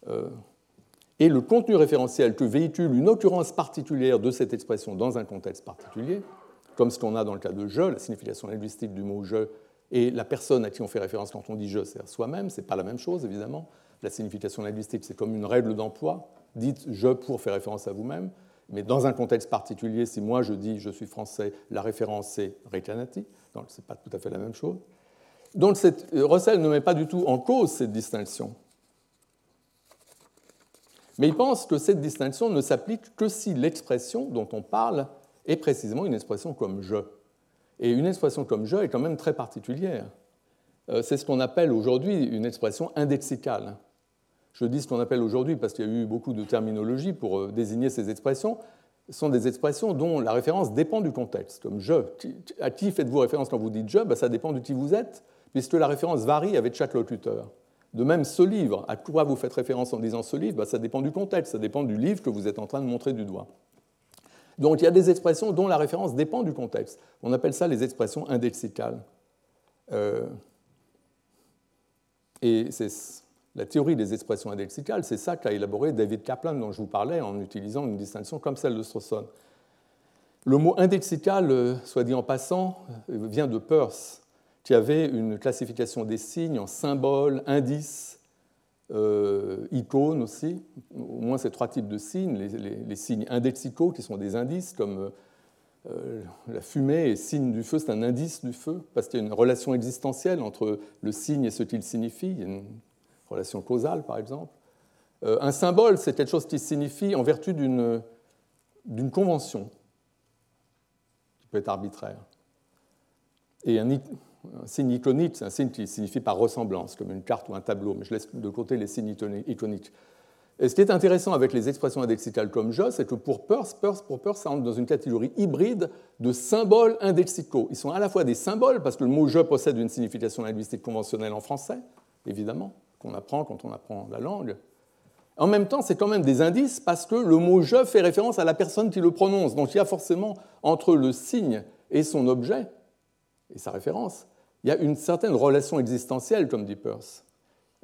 euh, et le contenu référentiel que véhicule une occurrence particulière de cette expression dans un contexte particulier, comme ce qu'on a dans le cas de je, la signification linguistique du mot je, et la personne à qui on fait référence quand on dit je, c'est soi-même, c'est pas la même chose évidemment. La signification linguistique, c'est comme une règle d'emploi. Dites je pour faire référence à vous-même. Mais dans un contexte particulier, si moi je dis je suis français, la référence c'est Recanati, ce n'est pas tout à fait la même chose. Donc euh, Russell ne met pas du tout en cause cette distinction. Mais il pense que cette distinction ne s'applique que si l'expression dont on parle est précisément une expression comme je. Et une expression comme je est quand même très particulière. Euh, c'est ce qu'on appelle aujourd'hui une expression indexicale. Je dis ce qu'on appelle aujourd'hui parce qu'il y a eu beaucoup de terminologie pour euh, désigner ces expressions. Sont des expressions dont la référence dépend du contexte. Comme je, à qui faites-vous référence quand vous dites je? Ben, Ça dépend de qui vous êtes, puisque la référence varie avec chaque locuteur. De même, ce livre, à quoi vous faites référence en disant ce livre? Ben, Ça dépend du contexte, ça dépend du livre que vous êtes en train de montrer du doigt. Donc il y a des expressions dont la référence dépend du contexte. On appelle ça les expressions indexicales. Euh, et c'est la théorie des expressions indexicales, c'est ça qu'a élaboré David Kaplan dont je vous parlais en utilisant une distinction comme celle de Strawson. Le mot indexical, euh, soit dit en passant, euh, vient de Peirce, qui avait une classification des signes en symboles, indices, euh, icônes aussi, au moins ces trois types de signes, les, signes indexicaux qui sont des indices comme la fumée et signe du feu, c'est un indice du feu, parce qu'il y a une relation existentielle entre le signe et ce qu'il signifie, relation causale par exemple. Euh, un symbole, c'est quelque chose qui signifie en vertu d'une convention, qui peut être arbitraire. Et un, signe iconique, c'est un signe qui signifie par ressemblance, comme une carte ou un tableau, mais je laisse de côté les signes iconiques. Et ce qui est intéressant avec les expressions indexicales comme je, c'est que pour Peirce, pour Peirce, ça entre dans une catégorie hybride de symboles indexicaux. Ils sont à la fois des symboles, parce que le mot je possède une signification linguistique conventionnelle en français, évidemment, qu'on apprend quand on apprend la langue. En même temps, c'est quand même des indices parce que le mot je fait référence à la personne qui le prononce. Donc il y a forcément entre le signe et son objet, et sa référence, il y a une certaine relation existentielle, comme dit Peirce.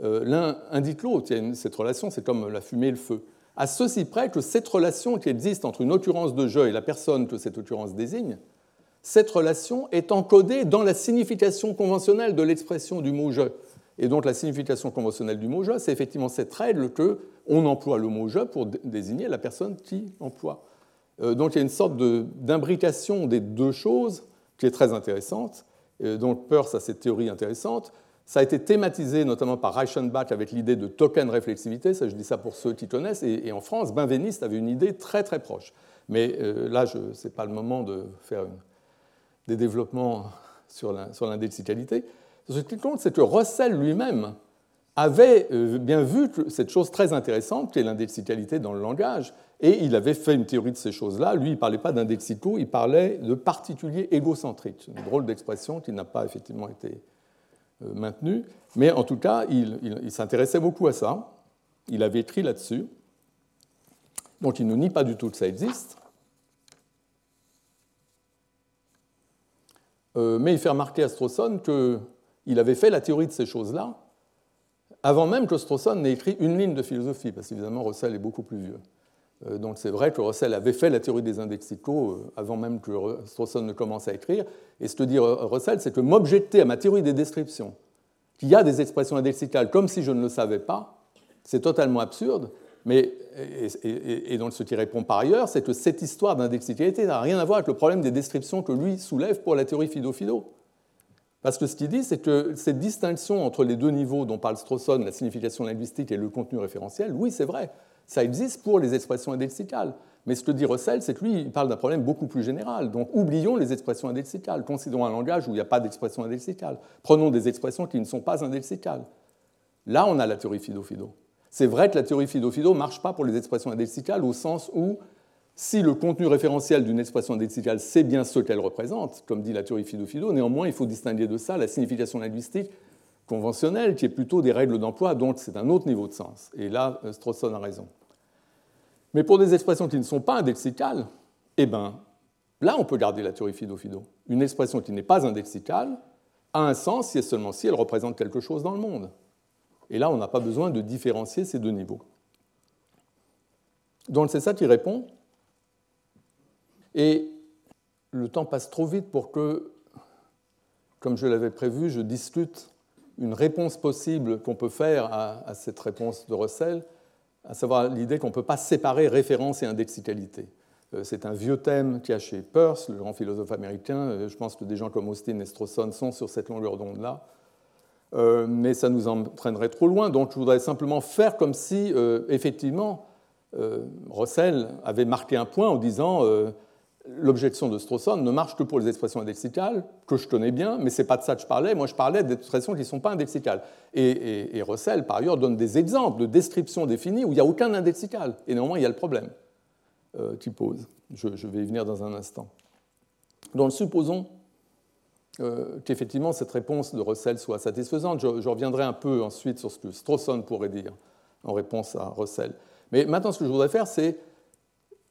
Euh, l'un indique l'autre. Cette relation, c'est comme la fumée et le feu. À ceci près que cette relation qui existe entre une occurrence de je et la personne que cette occurrence désigne, cette relation est encodée dans la signification conventionnelle de l'expression du mot je. Et donc la signification conventionnelle du mot je, c'est effectivement cette règle que on emploie le mot je pour désigner la personne qui emploie. Euh, donc il y a une sorte d'imbrication des deux choses qui est très intéressante. donc Peirce a cette théorie intéressante. Ça a été thématisé notamment par Reichenbach avec l'idée de token réflexivité, ça je dis ça pour ceux qui connaissent, et, en France, Benveniste avait une idée très très proche. Mais euh, là, ce n'est pas le moment de faire des développements sur l'indexicalité. Ce qui compte, c'est que Russell lui-même avait euh, bien vu cette chose très intéressante qui est l'indexicalité dans le langage, et il avait fait une théorie de ces choses-là. Lui, il ne parlait pas d'indexico, il parlait de particulier égocentrique, une drôle d'expression qui n'a pas effectivement été euh, maintenue, mais en tout cas, il, il s'intéressait beaucoup à ça. il avait écrit là-dessus. Donc il ne nie pas du tout que ça existe. Euh, mais il fait remarquer à Strawson qu'il avait fait la théorie de ces choses-là avant même que Strawson n'ait écrit une ligne de philosophie, parce qu'évidemment Russell est beaucoup plus vieux. Euh, donc c'est vrai que Russell avait fait la théorie des indexicaux euh, avant même que Strawson ne commence à écrire. Et ce que dit Russell, c'est que m'objecter à ma théorie des descriptions qu'il y a des expressions indexicales comme si je ne le savais pas, c'est totalement absurde. Mais, et, donc ce qui répond par ailleurs, c'est que cette histoire d'indexicalité n'a rien à voir avec le problème des descriptions que lui soulève pour la théorie Fido-Fido. Parce que ce qu'il dit, c'est que cette distinction entre les deux niveaux dont parle Strawson, la signification linguistique et le contenu référentiel, oui, c'est vrai, ça existe pour les expressions indexicales. Mais ce que dit Russell, c'est que lui, il parle d'un problème beaucoup plus général. Donc oublions les expressions indexicales. Considérons un langage où il n'y a pas d'expression indexicale. Prenons des expressions qui ne sont pas indexicales. Là, on a la théorie Fido-Fido. C'est vrai que la théorie Fido-Fido ne marche pas pour les expressions indexicales au sens où si le contenu référentiel d'une expression indexicale, c'est bien ce qu'elle représente, comme dit la théorie Fido-Fido, néanmoins, il faut distinguer de ça la signification linguistique conventionnelle, qui est plutôt des règles d'emploi, donc c'est un autre niveau de sens. Et là, Strawson a raison. Mais pour des expressions qui ne sont pas indexicales, eh bien, là, on peut garder la théorie Fido-Fido. Une expression qui n'est pas indexicale a un sens si et seulement si elle représente quelque chose dans le monde. Et là, on n'a pas besoin de différencier ces deux niveaux. Donc c'est ça qui répond. Et le temps passe trop vite pour que, comme je l'avais prévu, je discute une réponse possible qu'on peut faire à, cette réponse de Russell, à savoir l'idée qu'on ne peut pas séparer référence et indexicalité. Euh, c'est un vieux thème qui a chez Peirce, le grand philosophe américain. Euh, je pense que des gens comme Austin et Strawson sont sur cette longueur d'onde-là. Euh, mais ça nous entraînerait trop loin. Donc je voudrais simplement faire comme si, effectivement, Russell avait marqué un point en disant l'objection de Strawson ne marche que pour les expressions indexicales, que je connais bien, mais ce n'est pas de ça que je parlais. Moi, je parlais d'expressions qui ne sont pas indexicales. Et, Russell, par ailleurs, donne des exemples de descriptions définies où il n'y a aucun indexical. Et néanmoins, il y a le problème euh, tu poses. Je, vais y venir dans un instant. Donc, supposons euh, qu'effectivement cette réponse de Russell soit satisfaisante. Je, je, reviendrai un peu ensuite sur ce que Strawson pourrait dire en réponse à Russell. Mais maintenant, ce que je voudrais faire, c'est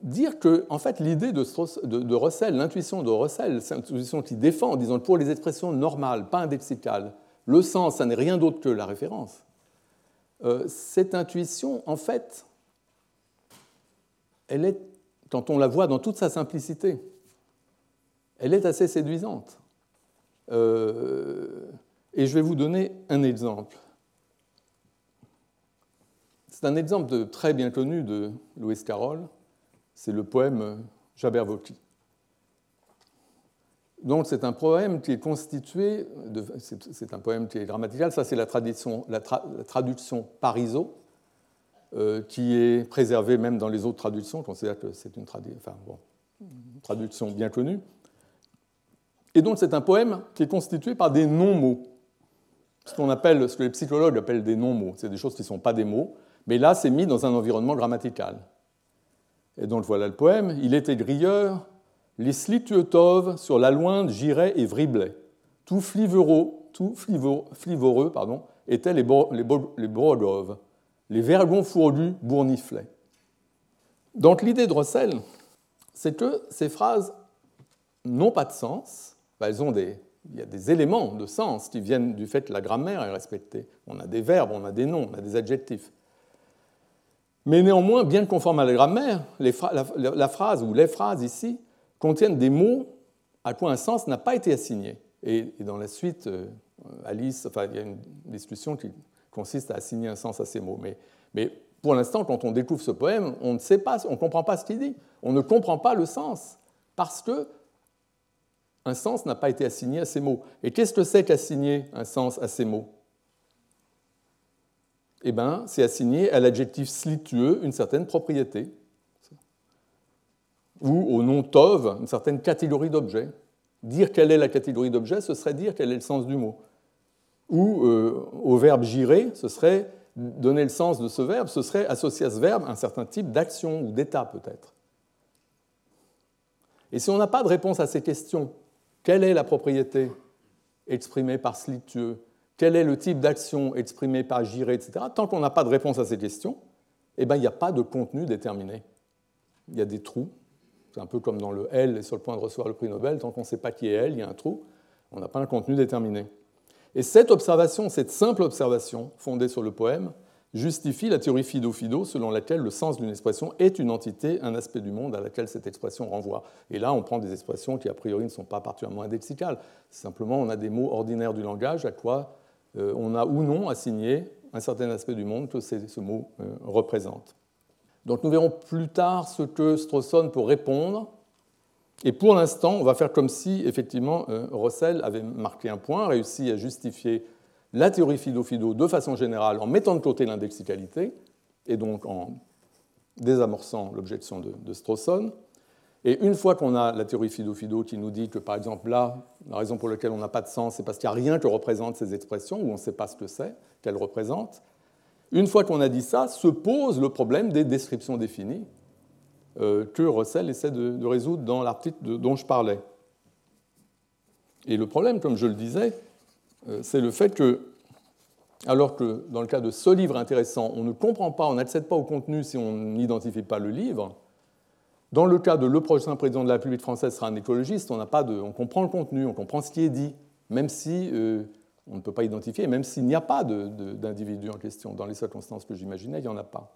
dire que, en fait, l'idée de, de, Russell, l'intuition de Russell, c'est une intuition qui défend en disant pour les expressions normales, pas indexicales, le sens, ça n'est rien d'autre que la référence. Euh, cette intuition, en fait, elle est, quand on la voit dans toute sa simplicité, elle est assez séduisante. Euh, et je vais vous donner un exemple. C'est un exemple très bien connu de Louis Carroll c'est le poème Jabberwocky. Donc c'est un poème qui est constitué, c'est un poème qui est grammatical, ça c'est la, la, traduction pariso, euh, qui est préservée même dans les autres traductions, on considère que c'est une, traduction bien connue. Et donc c'est un poème qui est constitué par des non-mots, ce qu'on appelle, ce que les psychologues appellent des non-mots, c'est des choses qui ne sont pas des mots, mais là c'est mis dans un environnement grammatical. Et donc voilà le poème. Il était grilleur, les slituetov sur la lointe girait et vriblait. Tout flivoreux, tout flivoreux étaient les, les, les vergons fourdus bourniflaient. Donc l'idée de Russell, c'est que ces phrases n'ont pas de sens. elles ont des, il y a des éléments de sens qui viennent du fait que la grammaire est respectée. On a des verbes, on a des noms, on a des adjectifs. Mais néanmoins, bien conforme à la grammaire, la, phrase ou les phrases ici contiennent des mots à quoi un sens n'a pas été assigné. Et, dans la suite, euh, Alice, enfin, il y a une discussion qui consiste à assigner un sens à ces mots. Mais, mais pour l'instant, quand on découvre ce poème, on ne sait pas, on ne comprend pas ce qu'il dit. On ne comprend pas le sens parce que un sens n'a pas été assigné à ces mots. Et qu'est-ce que c'est qu'assigner un sens à ces mots? Eh ben, c'est assigner à l'adjectif slitueux une certaine propriété, ou au nom tov une certaine catégorie d'objets. Dire quelle est la catégorie d'objets, ce serait dire quel est le sens du mot. Ou euh, au verbe girer, ce serait donner le sens de ce verbe, ce serait associer à ce verbe un certain type d'action ou d'état peut-être. Et si on n'a pas de réponse à ces questions, quelle est la propriété exprimée par slitueux quel est le type d'action exprimé par Giré, etc. Tant qu'on n'a pas de réponse à ces questions, eh ben, il n'y a pas de contenu déterminé. Il y a des trous. C'est un peu comme dans le L est sur le point de recevoir le prix Nobel. Tant qu'on ne sait pas qui est L, il y a un trou. On n'a pas un contenu déterminé. Et cette observation, cette simple observation fondée sur le poème, justifie la théorie Fido-Fido selon laquelle le sens d'une expression est une entité, un aspect du monde à laquelle cette expression renvoie. Et là, on prend des expressions qui, a priori, ne sont pas particulièrement indexicales. Simplement, on a des mots ordinaires du langage à quoi on a ou non assigné un certain aspect du monde que ce mot euh, représente. Donc nous verrons plus tard ce que Strawson peut répondre. Et pour l'instant, on va faire comme si, effectivement, euh, Russell avait marqué un point, réussi à justifier la théorie Fido-Fido de façon générale en mettant de côté l'indexicalité, et donc en désamorçant l'objection de, de Strawson. Et une fois qu'on a la théorie Fido-Fido qui nous dit que, par exemple, là, la raison pour laquelle on n'a pas de sens, c'est parce qu'il n'y a rien que représentent ces expressions, ou on ne sait pas ce que c'est, qu'elles représentent, une fois qu'on a dit ça, se pose le problème des descriptions définies euh, que Russell essaie de, résoudre dans l'article dont je parlais. Et le problème, comme je le disais, euh, c'est le fait que, alors que dans le cas de ce livre intéressant, on ne comprend pas, on n'accède pas au contenu si on n'identifie pas le livre, dans le cas de le prochain président de la République française sera un écologiste, on, pas de, on comprend le contenu, on comprend ce qui est dit, même si euh, on ne peut pas identifier, même s'il n'y a pas d'individu en question. Dans les circonstances que j'imaginais, il n'y en a pas.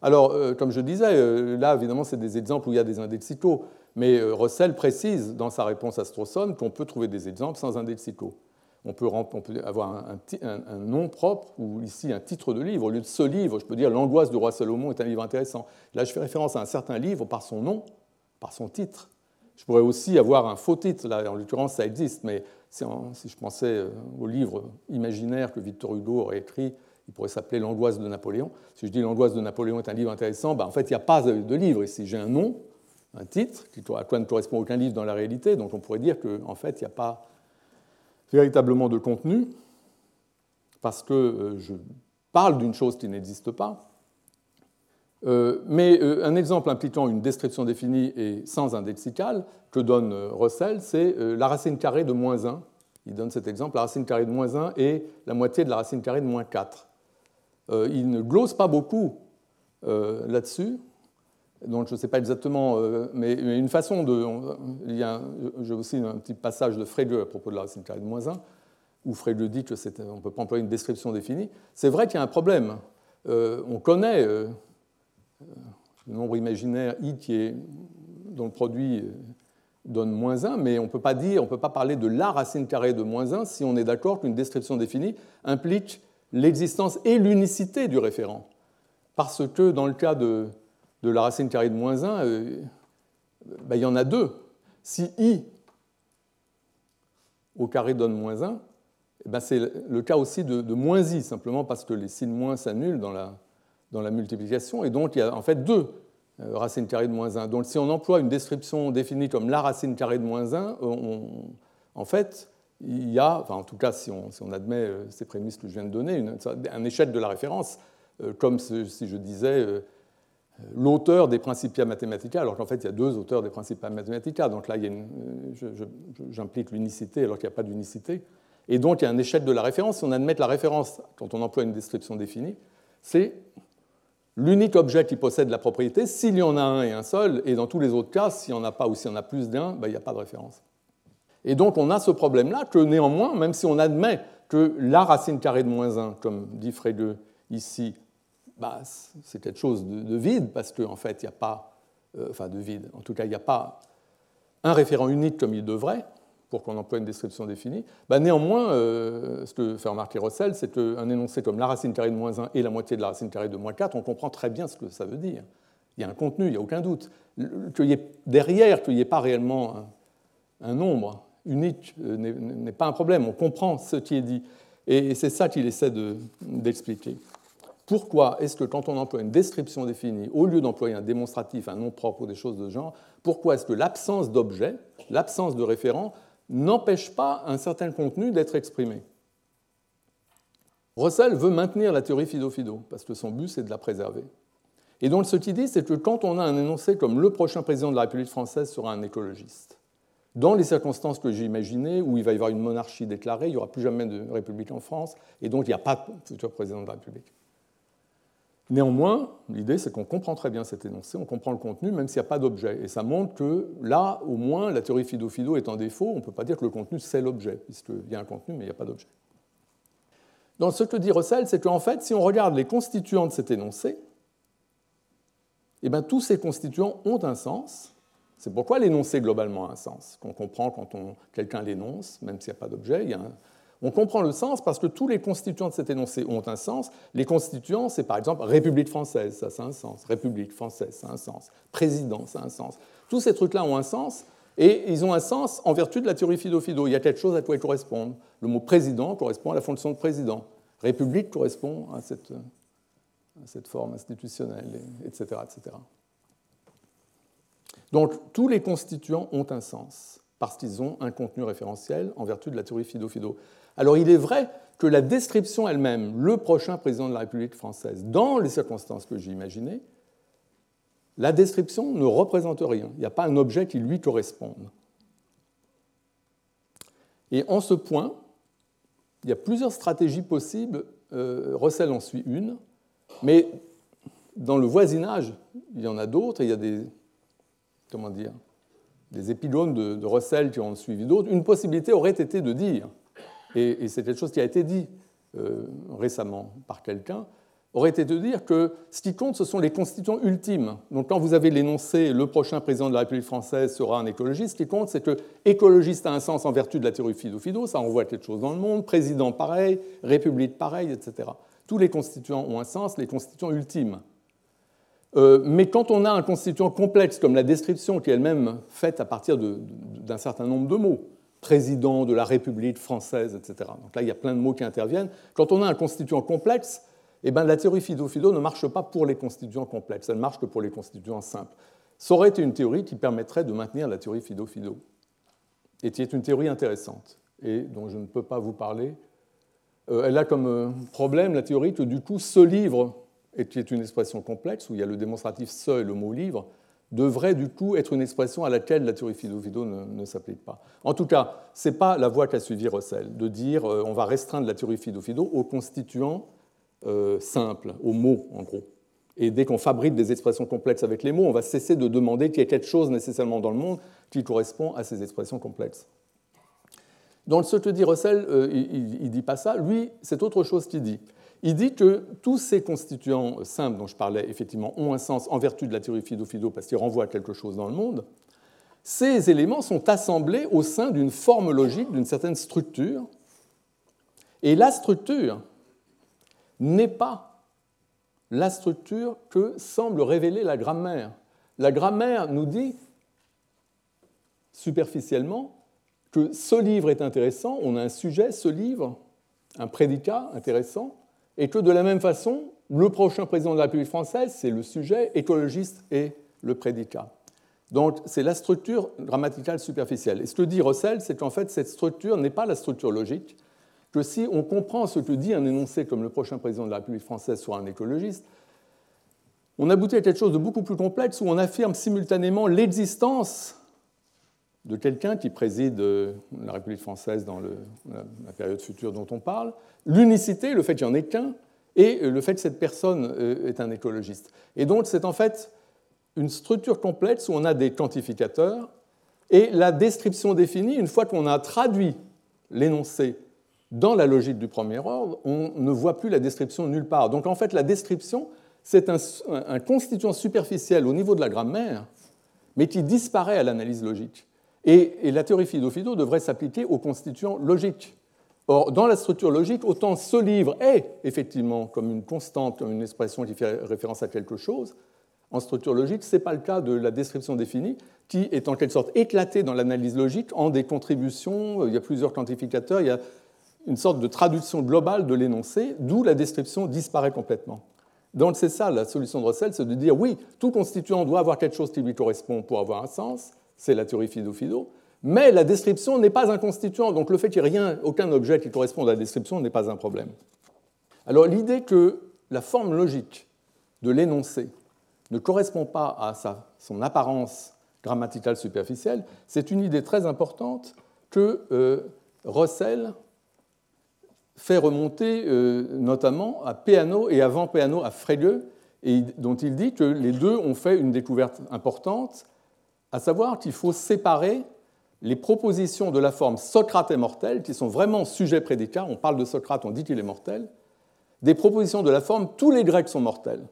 Alors, euh, comme je disais, euh, là, évidemment, c'est des exemples où il y a des indexicaux, mais Russell précise dans sa réponse à Strawson qu'on peut trouver des exemples sans indexicaux on peut, avoir un, nom propre ou ici un titre de livre. Au lieu de ce livre, je peux dire L'angoisse du roi Salomon est un livre intéressant. Là, je fais référence à un certain livre par son nom, par son titre. Je pourrais aussi avoir un faux titre, là, en l'occurrence, ça existe, mais si je pensais euh, au livre imaginaire que Victor Hugo aurait écrit, il pourrait s'appeler L'angoisse de Napoléon. Si je dis L'angoisse de Napoléon est un livre intéressant, ben, en fait, il n'y a pas de livre ici. J'ai un nom, un titre, à quoi ne correspond aucun livre dans la réalité, donc on pourrait dire qu'en en fait, il n'y a pas véritablement de contenu, parce que euh, je parle d'une chose qui n'existe pas. Euh, mais euh, un exemple impliquant une description définie et sans indexical que donne Russell, c'est la racine carrée de moins 1. Il donne cet exemple, la racine carrée de moins 1 est la moitié de la racine carrée de moins 4. il ne glose pas beaucoup là-dessus, donc je ne sais pas exactement, euh, mais, une façon de. il y a j'ai aussi un petit passage de Frege à propos de la racine carrée de moins 1, où Frege dit qu'on ne peut pas employer une description définie. C'est vrai qu'il y a un problème. Euh, on connaît euh, le nombre imaginaire i qui est, dont le produit donne moins 1, mais on ne peut pas dire, on peut pas parler de la racine carrée de moins 1 si on est d'accord qu'une description définie implique l'existence et l'unicité du référent. Parce que dans le cas de de la racine carrée de moins 1, euh, ben, il y en a deux. Si i au carré donne moins 1, eh ben c'est le cas aussi de, moins i, simplement parce que les signes moins s'annulent dans la, multiplication, et donc il y a en fait deux euh, racines carrées de moins 1. Donc si on emploie une description définie comme la racine carrée de moins 1, en fait, il y a, en tout cas si on, si on admet euh, ces prémices que je viens de donner, un échec de la référence, comme si je disais l'auteur des Principia Mathematica, alors qu'en fait il y a deux auteurs des Principia Mathematica, donc là j'implique l'unicité alors qu'il n'y a pas d'unicité. Et donc il y a un échec de la référence. Si on admet la référence, quand on emploie une description définie, c'est l'unique objet qui possède la propriété, s'il y en a un et un seul, et dans tous les autres cas, s'il n'y en a pas ou s'il y en a plus d'un, ben, il n'y a pas de référence. Et donc on a ce problème-là que néanmoins, même si on admet que la racine carrée de moins 1, comme dit Frege ici, bah, c'est quelque chose de, vide, parce qu'en fait, il n'y a pas, euh, enfin de vide, en tout cas, il n'y a pas un référent unique comme il devrait, pour qu'on emploie une description définie. Bah, néanmoins, euh, ce que fait remarquer Russell, c'est qu'un énoncé comme la racine carrée de moins 1 et la moitié de la racine carrée de moins 4, on comprend très bien ce que ça veut dire. Il y a un contenu, il n'y a aucun doute. Qu'il y ait, derrière, qu'il n'y ait pas réellement un, nombre unique euh, n'est pas un problème, on comprend ce qui est dit. Et c'est ça qu'il essaie d'expliquer. Pourquoi est-ce que quand on emploie une description définie, au lieu d'employer un démonstratif, un nom propre ou des choses de genre, pourquoi est-ce que l'absence d'objet, l'absence de référent, n'empêche pas un certain contenu d'être exprimé? Russell veut maintenir la théorie Fido-Fido, parce que son but, c'est de la préserver. Et donc ce qu'il dit, c'est que quand on a un énoncé comme le prochain président de la République française sera un écologiste, dans les circonstances que j'ai imaginées, où il va y avoir une monarchie déclarée, il n'y aura plus jamais de République en France, et donc il n'y a pas de futur président de la République Néanmoins, l'idée, c'est qu'on comprend très bien cet énoncé, on comprend le contenu, même s'il n'y a pas d'objet. Et ça montre que là, au moins, la théorie Fido-Fido est en défaut. On ne peut pas dire que le contenu, c'est l'objet, puisqu'il y a un contenu, mais il n'y a pas d'objet. Donc, ce que dit Russell, c'est qu'en fait, si on regarde les constituants de cet énoncé, eh bien, tous ces constituants ont un sens. C'est pourquoi l'énoncé globalement a un sens, qu'on comprend quand quelqu'un l'énonce, même s'il n'y a pas d'objet. Il y a un, on comprend le sens parce que tous les constituants de cet énoncé ont un sens. Les constituants, c'est par exemple République française, ça, ça a un sens. République française, ça a un sens. Président, ça a un sens. Tous ces trucs-là ont un sens et ils ont un sens en vertu de la théorie Fido-Fido. Il y a quelque chose à quoi ils correspondent. Le mot président correspond à la fonction de président. République correspond à cette, forme institutionnelle, etc., etc. Donc tous les constituants ont un sens parce qu'ils ont un contenu référentiel en vertu de la théorie Fido-Fido. Alors il est vrai que la description elle-même, le prochain président de la République française, dans les circonstances que j'ai imaginées, la description ne représente rien. Il n'y a pas un objet qui lui corresponde. Et en ce point, il y a plusieurs stratégies possibles. Euh, Russell en suit une, mais dans le voisinage, il y en a d'autres. Il y a des, comment dire, des épigones de, de Russell qui ont suivi d'autres. Une possibilité aurait été de dire et, c'est quelque chose qui a été dit euh, récemment par quelqu'un, aurait été de dire que ce qui compte, ce sont les constituants ultimes. Donc quand vous avez l'énoncé le prochain président de la République française sera un écologiste, ce qui compte, c'est que écologiste a un sens en vertu de la théorie Fido-Fido, ça renvoie à quelque chose dans le monde, président pareil, république pareil, etc. Tous les constituants ont un sens, les constituants ultimes. Euh, mais quand on a un constituant complexe comme la description qui est elle-même faite à partir d'un certain nombre de mots, président de la République française, etc. Donc là, il y a plein de mots qui interviennent. Quand on a un constituant complexe, eh ben, la théorie Fido-Fido ne marche pas pour les constituants complexes, elle marche que pour les constituants simples. Ça aurait été une théorie qui permettrait de maintenir la théorie Fido-Fido, et qui est une théorie intéressante, et dont je ne peux pas vous parler. Euh, elle a comme euh, problème la théorie que du coup, ce livre, qui est une expression complexe, où il y a le démonstratif ce et le mot livre, devrait du coup être une expression à laquelle la théorie Fido-Fido ne, s'applique pas. En tout cas, ce n'est pas la voie qu'a suivi Russell, de dire euh, on va restreindre la théorie Fido-Fido aux constituants euh, simples, aux mots en gros. Et dès qu'on fabrique des expressions complexes avec les mots, on va cesser de demander qu'il y ait quelque chose nécessairement dans le monde qui correspond à ces expressions complexes. Dans ce que dit Russell, euh, il ne dit pas ça. Lui, c'est autre chose qu'il dit il dit que tous ces constituants simples dont je parlais, effectivement, ont un sens en vertu de la théorie Fido-Fido parce qu'ils renvoient à quelque chose dans le monde. Ces éléments sont assemblés au sein d'une forme logique, d'une certaine structure. Et la structure n'est pas la structure que semble révéler la grammaire. La grammaire nous dit superficiellement que ce livre est intéressant, on a un sujet, ce livre, un prédicat intéressant, et que de la même façon, le prochain président de la République française, c'est le sujet, écologiste et le prédicat. Donc c'est la structure grammaticale superficielle. Et ce que dit Russell, c'est qu'en fait, cette structure n'est pas la structure logique, que si on comprend ce que dit un énoncé comme le prochain président de la République française soit un écologiste, on aboutit à quelque chose de beaucoup plus complexe où on affirme simultanément l'existence de quelqu'un qui préside euh, la République française dans la période future dont on parle, l'unicité, le fait qu'il n'y en ait qu'un, et le fait que cette personne euh, est un écologiste. Et donc c'est en fait une structure complexe où on a des quantificateurs, et la description définie, une fois qu'on a traduit l'énoncé dans la logique du premier ordre, on ne voit plus la description nulle part. Donc en fait la description, c'est un, un constituant superficiel au niveau de la grammaire, mais qui disparaît à l'analyse logique. Et, la théorie Fido-Fido devrait s'appliquer aux constituants logiques. Or, dans la structure logique, autant ce livre est effectivement comme une constante, comme une expression qui fait référence à quelque chose, en structure logique, ce n'est pas le cas de la description définie, qui est en quelque sorte éclatée dans l'analyse logique en des contributions, il y a plusieurs quantificateurs, il y a une sorte de traduction globale de l'énoncé, d'où la description disparaît complètement. Donc c'est ça la solution de Russell, c'est de dire oui, tout constituant doit avoir quelque chose qui lui correspond pour avoir un sens, c'est la théorie Fido-Fido, mais la description n'est pas un constituant, donc le fait qu'il n'y ait aucun objet qui corresponde à la description n'est pas un problème. Alors l'idée que la forme logique de l'énoncé ne correspond pas à son apparence grammaticale superficielle, c'est une idée très importante que euh, Russell fait remonter euh, notamment à Peano et avant Peano à Frege, et dont il dit que les deux ont fait une découverte importante, à savoir qu'il faut séparer les propositions de la forme Socrate est mortel, qui sont vraiment sujet-prédicat, on parle de Socrate, on dit qu'il est mortel, des propositions de la forme tous les Grecs sont mortels.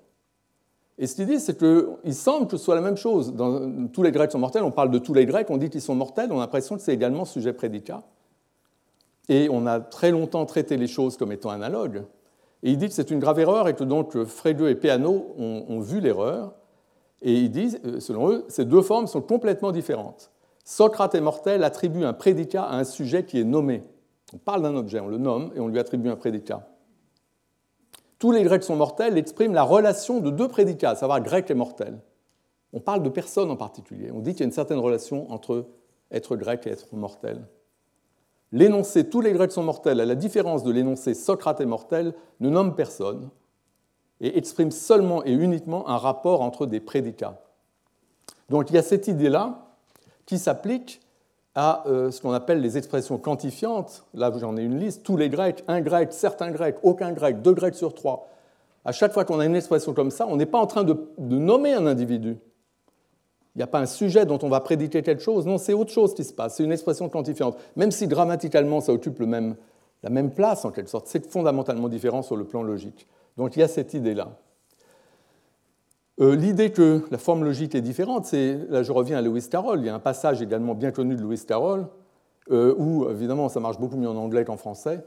Et ce qu'il dit, c'est qu'il semble que ce soit la même chose. Tous les Grecs sont mortels, on parle de tous les Grecs, on dit qu'ils sont mortels, on a l'impression que c'est également sujet-prédicat. Et on a très longtemps traité les choses comme étant analogues. Et il dit que c'est une grave erreur et que donc Frege et Peano ont vu l'erreur. Et ils disent, euh, selon eux, ces deux formes sont complètement différentes. Socrate est mortel attribue un prédicat à un sujet qui est nommé. On parle d'un objet, on le nomme et on lui attribue un prédicat. Tous les Grecs sont mortels expriment la relation de deux prédicats, à savoir grec et mortel. On parle de personnes en particulier. On dit qu'il y a une certaine relation entre être grec et être mortel. L'énoncé tous les Grecs sont mortels, à la différence de l'énoncé Socrate est mortel, ne nomme personne et exprime seulement et uniquement un rapport entre des prédicats. Donc il y a cette idée-là qui s'applique à euh, ce qu'on appelle les expressions quantifiantes. Là, j'en ai une liste. Tous les Grecs, un Grec, certains Grecs, aucun Grec, deux Grecs sur trois. À chaque fois qu'on a une expression comme ça, on n'est pas en train de, nommer un individu. Il n'y a pas un sujet dont on va préditer quelque chose. Non, c'est autre chose qui se passe. C'est une expression quantifiante. Même si grammaticalement, ça occupe la même place, en quelque sorte, c'est fondamentalement différent sur le plan logique. Donc il y a cette idée-là. Euh, l'idée que la forme logique est différente, c'est, là je reviens à Lewis Carroll, il y a un passage également bien connu de Lewis Carroll, euh, où évidemment ça marche beaucoup mieux en anglais qu'en français.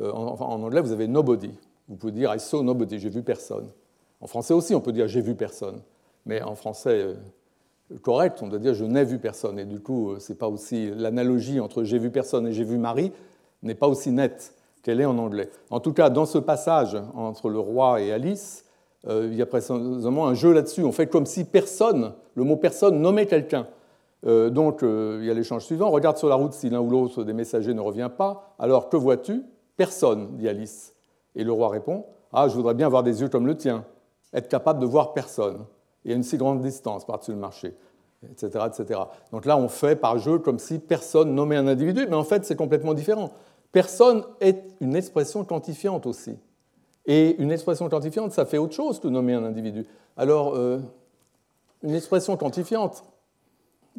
Euh, en, en, anglais, vous avez nobody. Vous pouvez dire I saw nobody, j'ai vu personne. En français aussi, on peut dire j'ai vu personne. Mais en français correct, on doit dire je n'ai vu personne. Et du coup, c'est pas aussi l'analogie entre j'ai vu personne et j'ai vu Marie n'est pas aussi nette qu'elle est en anglais. En tout cas, dans ce passage entre le roi et Alice, euh, il y a précisément un jeu là-dessus. On fait comme si personne, le mot personne, nommait quelqu'un. Euh, donc euh, il y a l'échange suivant. Regarde sur la route si l'un ou l'autre des messagers ne revient pas. Alors que vois-tu? Personne, dit Alice. Et le roi répond Ah, je voudrais bien avoir des yeux comme le tien, être capable de voir personne, et à une si grande distance par-dessus le marché, etc., etc. Donc là, on fait par jeu comme si personne nommait un individu, mais en fait, c'est complètement différent. Personne est une expression quantifiante aussi. Et une expression quantifiante, ça fait autre chose que nommer un individu. Alors, euh, une expression quantifiante,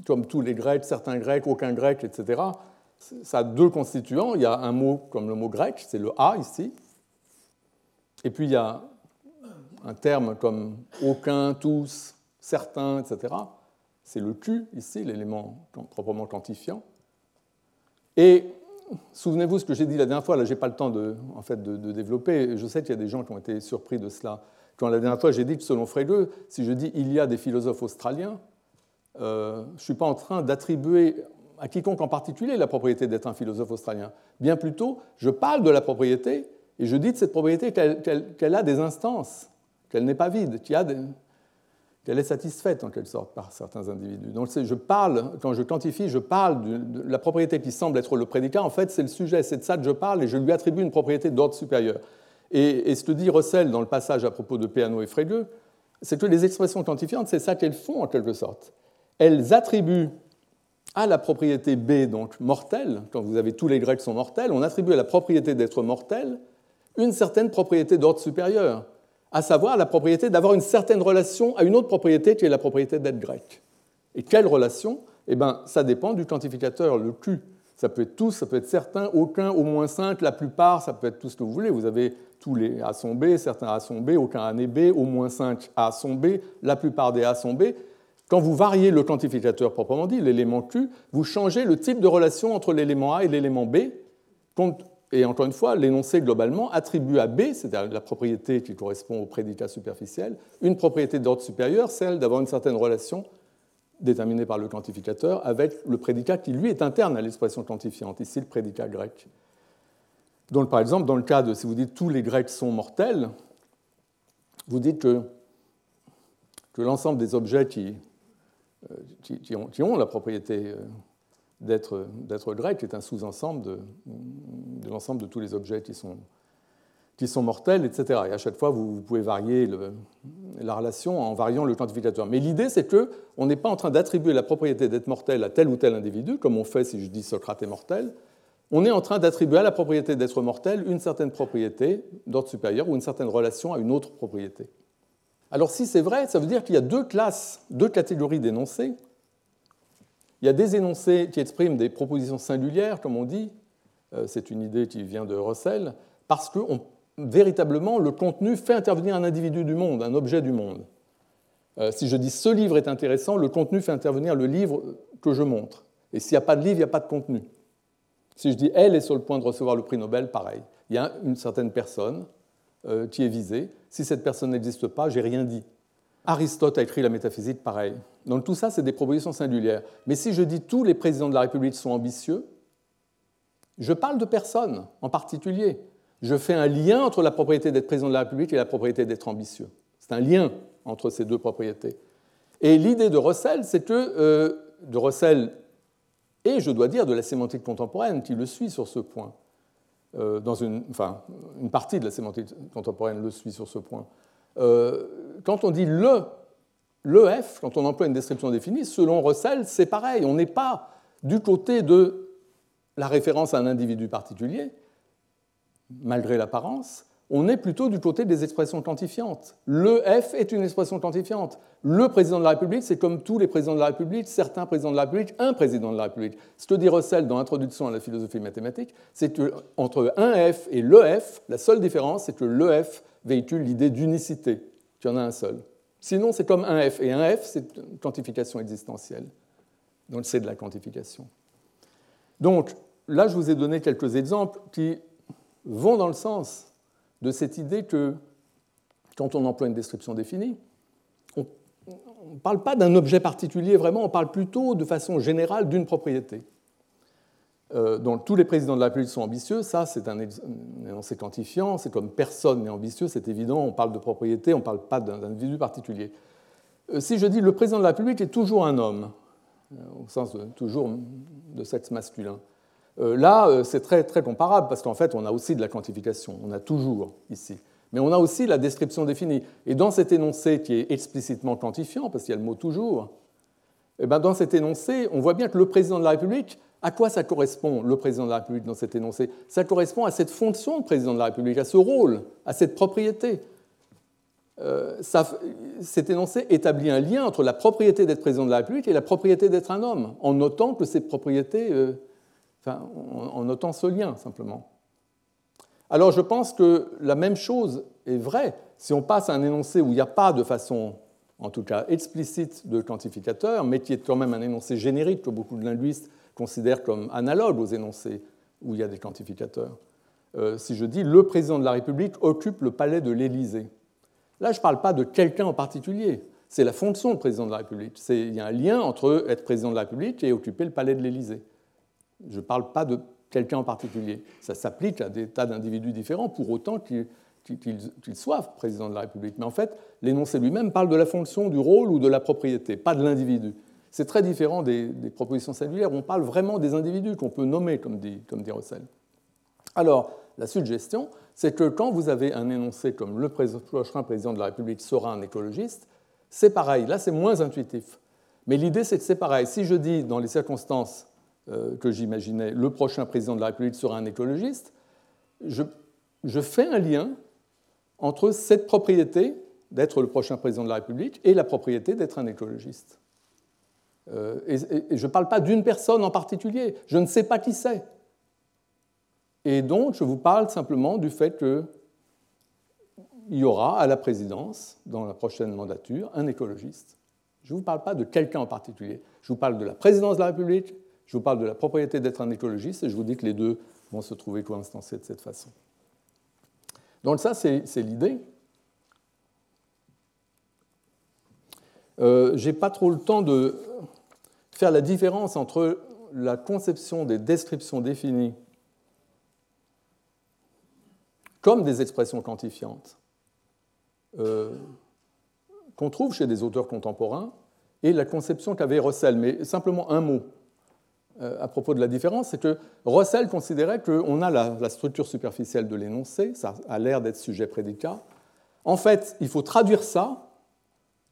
comme tous les Grecs, certains Grecs, aucun Grec, etc., ça a deux constituants. Il y a un mot comme le mot grec, c'est le A ici. Et puis il y a un terme comme aucun, tous, certains, etc. C'est le Q ici, l'élément proprement quantifiant. Et souvenez-vous ce que j'ai dit la dernière fois, là, je n'ai pas le temps de, en fait, de, développer. Je sais qu'il y a des gens qui ont été surpris de cela. Quand la dernière fois, j'ai dit que selon Frege, si je dis il y a des philosophes australiens, euh, je ne suis pas en train d'attribuer à quiconque en particulier la propriété d'être un philosophe australien. Bien plutôt, je parle de la propriété et je dis de cette propriété qu'elle a des instances, qu'elle n'est pas vide, qu'il y a des, qu'elle est satisfaite en quelque sorte par certains individus. Donc je parle, quand je quantifie, je parle de, la propriété qui semble être le prédicat, en fait c'est le sujet, c'est de ça que je parle et je lui attribue une propriété d'ordre supérieur. Et, ce que dit Russell dans le passage à propos de Peano et Frege, c'est que les expressions quantifiantes, c'est ça qu'elles font en quelque sorte. Elles attribuent à la propriété B, donc mortelle, quand vous avez tous les Grecs sont mortels, on attribue à la propriété d'être mortel une certaine propriété d'ordre supérieur à savoir la propriété d'avoir une certaine relation à une autre propriété qui est la propriété d'être grec. Et quelle relation? Eh bien, ça dépend du quantificateur, le Q. Ça peut être tous, ça peut être certains, aucun, au moins cinq, la plupart, ça peut être tout ce que vous voulez. Vous avez tous les A sont B, certains A sont B, aucun A n'est B, au moins 5 A sont B, la plupart des A sont B. Quand vous variez le quantificateur proprement dit, l'élément Q, vous changez le type de relation entre l'élément A et l'élément B, et encore une fois, l'énoncé globalement attribue à B, c'est-à-dire la propriété qui correspond au prédicat superficiel, une propriété d'ordre supérieur, celle d'avoir une certaine relation déterminée par le quantificateur avec le prédicat qui, lui, est interne à l'expression quantifiante, ici le prédicat grec. Donc, par exemple, dans le cas de si vous dites tous les Grecs sont mortels, vous dites que, l'ensemble des objets qui, euh, ont, la propriété euh, d'être grec est un sous-ensemble de, l'ensemble de tous les objets qui sont, qui sont mortels, etc. Et à chaque fois, vous, pouvez varier la relation en variant le quantificateur. Mais l'idée, c'est qu'on n'est pas en train d'attribuer la propriété d'être mortel à tel ou tel individu, comme on fait si je dis Socrate est mortel. On est en train d'attribuer à la propriété d'être mortel une certaine propriété d'ordre supérieur ou une certaine relation à une autre propriété. Alors si c'est vrai, ça veut dire qu'il y a deux classes, deux catégories d'énoncés. Il y a des énoncés qui expriment des propositions singulières, comme on dit, euh, c'est une idée qui vient de Russell, parce que véritablement le contenu fait intervenir un individu du monde, un objet du monde. Euh, si je dis ce livre est intéressant, le contenu fait intervenir le livre que je montre. Et s'il n'y a pas de livre, il n'y a pas de contenu. Si je dis elle est sur le point de recevoir le prix Nobel, pareil. Il y a une certaine personne euh, qui est visée. Si cette personne n'existe pas, j'ai rien dit. Aristote a écrit la métaphysique, pareil. Donc tout ça, c'est des propositions singulières. Mais si je dis tous les présidents de la République sont ambitieux, je parle de personne en particulier. Je fais un lien entre la propriété d'être président de la République et la propriété d'être ambitieux. C'est un lien entre ces deux propriétés. Et l'idée de Russell, c'est que, euh, de Russell et, je dois dire, de la sémantique contemporaine qui le suit sur ce point, euh, dans une, enfin, une partie de la sémantique contemporaine le suit sur ce point. Euh, quand on dit le, l'EF, quand on emploie une description définie, selon Russell, c'est pareil. On n'est pas du côté de la référence à un individu particulier, malgré l'apparence, on est plutôt du côté des expressions quantifiantes. Le F est une expression quantifiante. Le président de la République, c'est comme tous les présidents de la République, certains présidents de la République, un président de la République. Ce que dit Russell dans Introduction à la philosophie mathématique, c'est qu'entre un F et le F, la seule différence, c'est que le F véhicule l'idée d'unicité, y en a un seul. Sinon, c'est comme un F. Et un F, c'est une quantification existentielle. Donc, c'est de la quantification. Donc, là, je vous ai donné quelques exemples qui vont dans le sens de cette idée que quand on emploie une description définie, on ne parle pas d'un objet particulier vraiment, on parle plutôt de façon générale d'une propriété. Euh, donc tous les présidents de la République sont ambitieux, ça c'est un énoncé quantifiant, c'est comme personne n'est ambitieux, c'est évident, on parle de propriété, on ne parle pas d'un individu particulier. Euh, si je dis le président de la République est toujours un homme, euh, au sens toujours de sexe masculin, là, c'est très, très comparable parce qu'en fait, on a aussi de la quantification, on a toujours ici. Mais on a aussi la description définie. Et dans cet énoncé qui est explicitement quantifiant, parce qu'il y a le mot toujours, eh ben, dans cet énoncé, on voit bien que le président de la République, à quoi ça correspond, le président de la République, dans cet énoncé? Ça correspond à cette fonction de président de la République, à ce rôle, à cette propriété. Euh, cet énoncé établit un lien entre la propriété d'être président de la République et la propriété d'être un homme, en notant que ces propriétés en notant ce lien simplement. Alors je pense que la même chose est vraie si on passe à un énoncé où il n'y a pas de façon, en tout cas explicite, de quantificateur, mais qui est quand même un énoncé générique que beaucoup de linguistes considèrent comme analogue aux énoncés où il y a des quantificateurs. Euh, si je dis le président de la République occupe le palais de l'Élysée, là je ne parle pas de quelqu'un en particulier, c'est la fonction de président de la République. Il y a un lien entre être président de la République et occuper le palais de l'Élysée. Je ne parle pas de quelqu'un en particulier. Ça s'applique à des tas d'individus différents, pour autant qu'ils soient président de la République. Mais en fait, l'énoncé lui-même parle de la fonction, du rôle ou de la propriété, pas de l'individu. C'est très différent des, propositions où on parle vraiment des individus qu'on peut nommer, comme dit, comme. Alors, la suggestion, c'est que quand vous avez un énoncé comme le prochain président de la République sera un écologiste, c'est pareil. Là, c'est moins intuitif. Mais l'idée, c'est que c'est pareil. Si je dis, dans les circonstances euh, que j'imaginais, le prochain président de la République sera un écologiste, je, fais un lien entre cette propriété d'être le prochain président de la République et la propriété d'être un écologiste. Euh, et, je ne parle pas d'une personne en particulier, je ne sais pas qui c'est. Et donc, je vous parle simplement du fait qu'il y aura à la présidence, dans la prochaine mandature, un écologiste. Je ne vous parle pas de quelqu'un en particulier. Je vous parle de la présidence de la République je vous parle de la propriété d'être un écologiste et je vous dis que les deux vont se trouver coïnstancés de cette façon. Donc ça, c'est l'idée. Euh, Je n'ai pas trop le temps de faire la différence entre la conception des descriptions définies comme des expressions quantifiantes euh, qu'on trouve chez des auteurs contemporains et la conception qu'avait Russell. Mais simplement un mot. Euh, à propos de la différence, c'est que Russell considérait qu'on a la, structure superficielle de l'énoncé, ça a l'air d'être sujet-prédicat. En fait, il faut traduire ça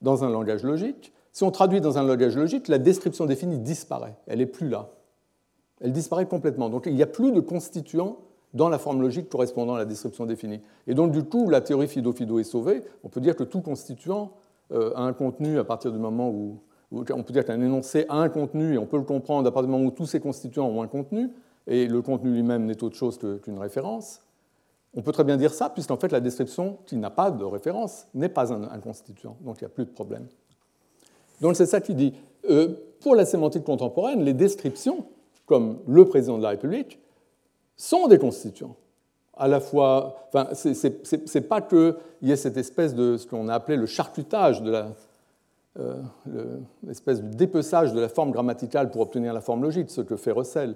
dans un langage logique. Si on traduit dans un langage logique, la description définie disparaît, elle n'est plus là. Elle disparaît complètement. Donc il n'y a plus de constituant dans la forme logique correspondant à la description définie. Et donc, du coup, la théorie Fido-Fido est sauvée. On peut dire que tout constituant euh, a un contenu à partir du moment où, on peut dire qu'un énoncé a un contenu, et on peut le comprendre à partir du moment où tous ses constituants ont un contenu, et le contenu lui-même n'est autre chose qu'une référence. On peut très bien dire ça, puisqu'en fait, la description qui n'a pas de référence n'est pas un, constituant, donc il n'y a plus de problème. Donc c'est ça qui dit. Euh, pour la sémantique contemporaine, les descriptions, comme le président de la République, sont des constituants. À la fois, enfin, c'est pas qu'il y ait cette espèce de ce qu'on a appelé le charcutage de euh, l'espèce de dépeçage de la forme grammaticale pour obtenir la forme logique, ce que fait Russell.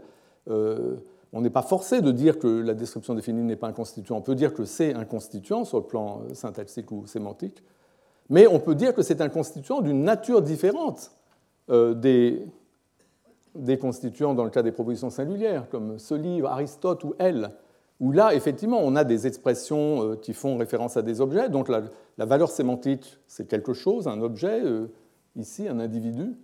Euh, on n'est pas forcé de dire que la description définie n'est pas un constituant. On peut dire que c'est un constituant sur le plan syntaxique ou sémantique, mais on peut dire que c'est un constituant d'une nature différente des, des constituants dans le cas des propositions singulières, comme ce livre, Aristote ou elle, où là, effectivement, on a des expressions euh, qui font référence à des objets. Donc la, valeur sémantique, c'est quelque chose, un objet, euh, ici, un individu.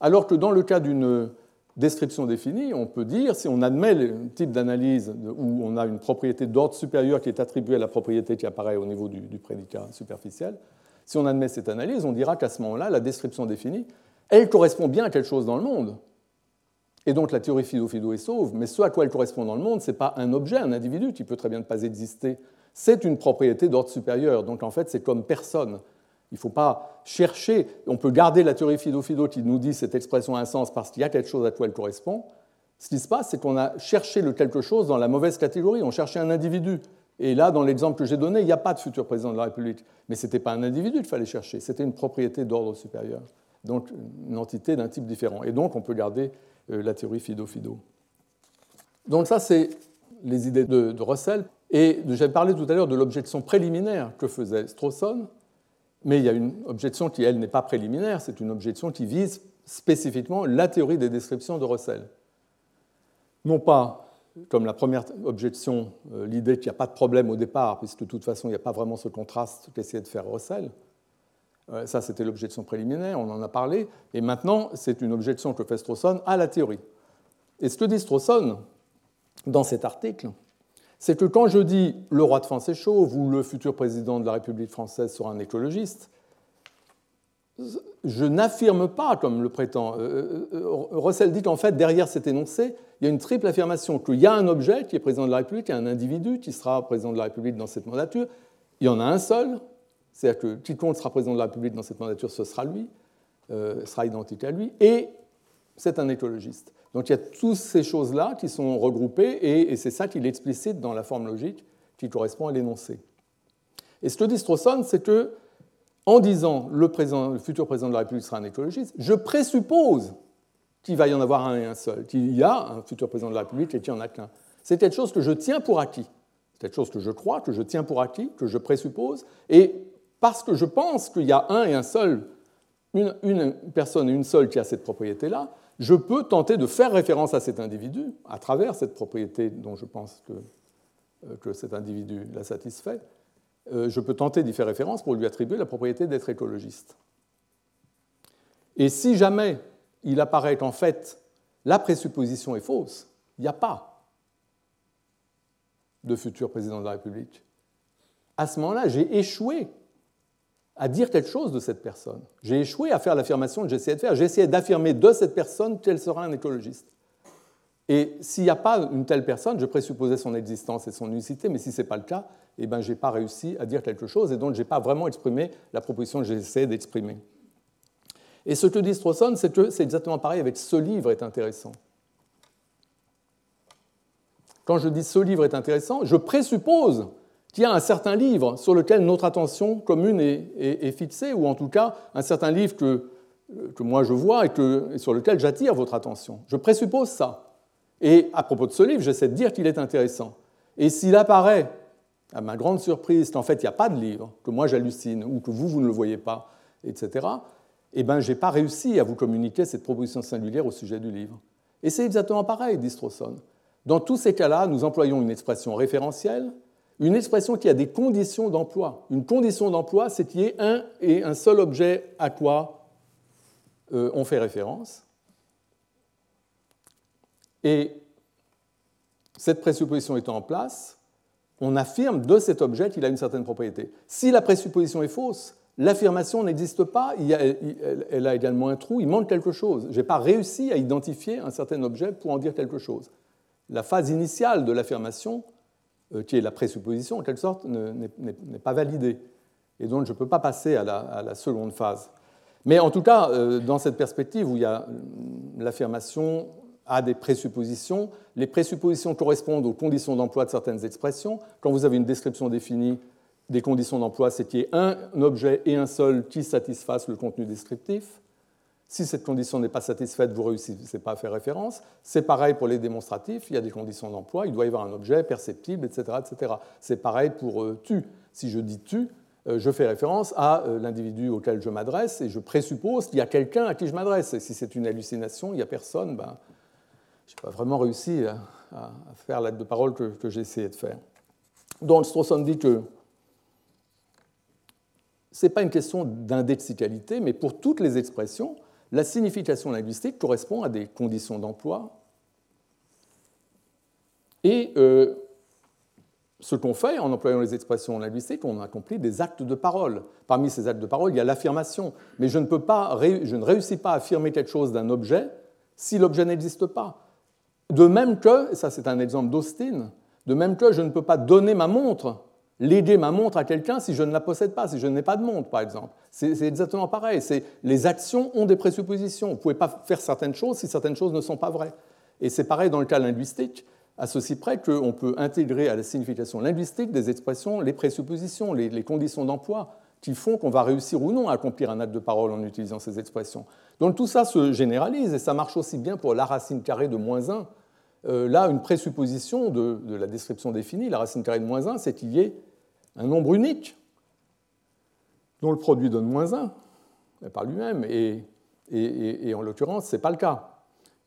Alors que dans le cas d'une description définie, on peut dire, si on admet le type d'analyse où on a une propriété d'ordre supérieur qui est attribuée à la propriété qui apparaît au niveau du, prédicat superficiel, si on admet cette analyse, on dira qu'à ce moment-là, la description définie, elle correspond bien à quelque chose dans le monde. Et donc la théorie Fido-Fido est sauve, mais ce à quoi elle correspond dans le monde, ce n'est pas un objet, un individu qui peut très bien ne pas exister, c'est une propriété d'ordre supérieur. Donc en fait, c'est comme personne. Il ne faut pas chercher, on peut garder la théorie Fido-Fido qui nous dit cette expression a un sens parce qu'il y a quelque chose à quoi elle correspond. Ce qui se passe, c'est qu'on a cherché le quelque chose dans la mauvaise catégorie, on cherchait un individu. Et là, dans l'exemple que j'ai donné, il n'y a pas de futur président de la République. Mais ce n'était pas un individu qu'il fallait chercher, c'était une propriété d'ordre supérieur donc une entité d'un type différent. Et donc on peut garder euh, la théorie Fido-Fido. Donc ça, c'est les idées de, Russell. Et j'avais parlé tout à l'heure de l'objection préliminaire que faisait Strawson, mais il y a une objection qui, elle, n'est pas préliminaire, c'est une objection qui vise spécifiquement la théorie des descriptions de Russell. Non pas, comme la première objection, euh, l'idée qu'il n'y a pas de problème au départ, puisque de toute façon, il n'y a pas vraiment ce contraste qu'essayait de faire Russell, euh, ça, c'était l'objection préliminaire, on en a parlé. Et maintenant, c'est une objection que fait Strawson à la théorie. Et ce que dit Strawson dans cet article, c'est que quand je dis le roi de France est chauve ou le futur président de la République française sera un écologiste, je n'affirme pas, comme le prétend euh, euh, Russell, dit qu'en fait, derrière cet énoncé, il y a une triple affirmation qu'il y a un objet qui est président de la République, il y a un individu qui sera président de la République dans cette mandature, il y en a un seul, c'est-à-dire que quiconque sera président de la République dans cette mandature, ce sera lui, euh, sera identique à lui, et c'est un écologiste. Donc il y a toutes ces choses-là qui sont regroupées, et, c'est ça qu'il explicite dans la forme logique qui correspond à l'énoncé. Et ce que dit Strawson, c'est que, en disant le, le futur président de la République sera un écologiste, je présuppose qu'il va y en avoir un et un seul, qu'il y a un futur président de la République et qu'il n'y en a qu'un. C'est quelque chose que je tiens pour acquis. C'est quelque chose que je crois, que je tiens pour acquis, que je présuppose, et parce que je pense qu'il y a un et un seul, une, personne et une seule qui a cette propriété-là, je peux tenter de faire référence à cet individu à travers cette propriété dont je pense que, euh, cet individu la satisfait. Euh, je peux tenter d'y faire référence pour lui attribuer la propriété d'être écologiste. Et si jamais il apparaît qu'en fait la présupposition est fausse, il n'y a pas de futur président de la République. À ce moment-là, j'ai échoué à dire quelque chose de cette personne. J'ai échoué à faire l'affirmation que j'essayais de faire. Essayé d'affirmer de cette personne qu'elle sera un écologiste. Et s'il n'y a pas une telle personne, je présupposais son existence et son unicité, mais si ce n'est pas le cas, eh ben, je n'ai pas réussi à dire quelque chose et donc je n'ai pas vraiment exprimé la proposition que j'essayais d'exprimer. Et ce que dit Strawson, c'est que c'est exactement pareil avec ce livre est intéressant. Quand je dis ce livre est intéressant, je présuppose qu'il y a un certain livre sur lequel notre attention commune est, fixée, ou en tout cas un certain livre que, moi je vois et, sur lequel j'attire votre attention. Je présuppose ça. Et à propos de ce livre, j'essaie de dire qu'il est intéressant. Et s'il apparaît, à ma grande surprise, qu'en fait il n'y a pas de livre, que moi j'hallucine, ou que vous, vous ne le voyez pas, etc., eh bien, je n'ai pas réussi à vous communiquer cette proposition singulière au sujet du livre. Et c'est exactement pareil, dit Strawson. Dans tous ces cas-là, nous employons une expression référentielle, une expression qui a des conditions d'emploi. Une condition d'emploi, c'est qu'il y ait un et un seul objet à quoi euh, on fait référence. Et cette présupposition étant en place, on affirme de cet objet qu'il a une certaine propriété. Si la présupposition est fausse, l'affirmation n'existe pas, elle a également un trou, il manque quelque chose. Je n'ai pas réussi à identifier un certain objet pour en dire quelque chose. La phase initiale de l'affirmation, qui est la présupposition en quelque sorte, n'est pas validée. Et donc je ne peux pas passer à la, seconde phase. Mais en tout cas, euh, dans cette perspective où il y a l'affirmation à des présuppositions, les présuppositions correspondent aux conditions d'emploi de certaines expressions. Quand vous avez une description définie des conditions d'emploi, c'est qu'il y ait un objet et un seul qui satisfassent le contenu descriptif. Si cette condition n'est pas satisfaite, vous ne réussissez pas à faire référence. C'est pareil pour les démonstratifs, il y a des conditions d'emploi, il doit y avoir un objet perceptible, etc. etc. C'est pareil pour euh, tu. Si je dis tu, euh, je fais référence à euh, l'individu auquel je m'adresse et je présuppose qu'il y a quelqu'un à qui je m'adresse. Et si c'est une hallucination, il n'y a personne, ben, je n'ai pas vraiment réussi à, faire l'acte de parole que, j'ai essayé de faire. Donc Strawson dit que ce n'est pas une question d'indexicalité, mais pour toutes les expressions, la signification linguistique correspond à des conditions d'emploi. Et euh, ce qu'on fait en employant les expressions linguistiques, on accomplit des actes de parole. Parmi ces actes de parole, il y a l'affirmation. Mais je ne, je ne réussis pas à affirmer quelque chose d'un objet si l'objet n'existe pas. De même que, et ça c'est un exemple d'Austin, de même que je ne peux pas donner ma montre, léguer ma montre à quelqu'un si je ne la possède pas, si je n'ai pas de montre, par exemple. C'est exactement pareil. Les actions ont des présuppositions. Vous ne pouvez pas faire certaines choses si certaines choses ne sont pas vraies. Et c'est pareil dans le cas linguistique, à ceci près qu'on peut intégrer à la signification linguistique des expressions, les présuppositions, les, conditions d'emploi qui font qu'on va réussir ou non à accomplir un acte de parole en utilisant ces expressions. Donc tout ça se généralise et ça marche aussi bien pour la racine carrée de moins 1 euh, là, une présupposition de, la description définie, la racine carrée de moins 1, c'est qu'il y ait un nombre unique dont le produit donne moins 1 par lui-même, et, en l'occurrence, ce n'est pas le cas.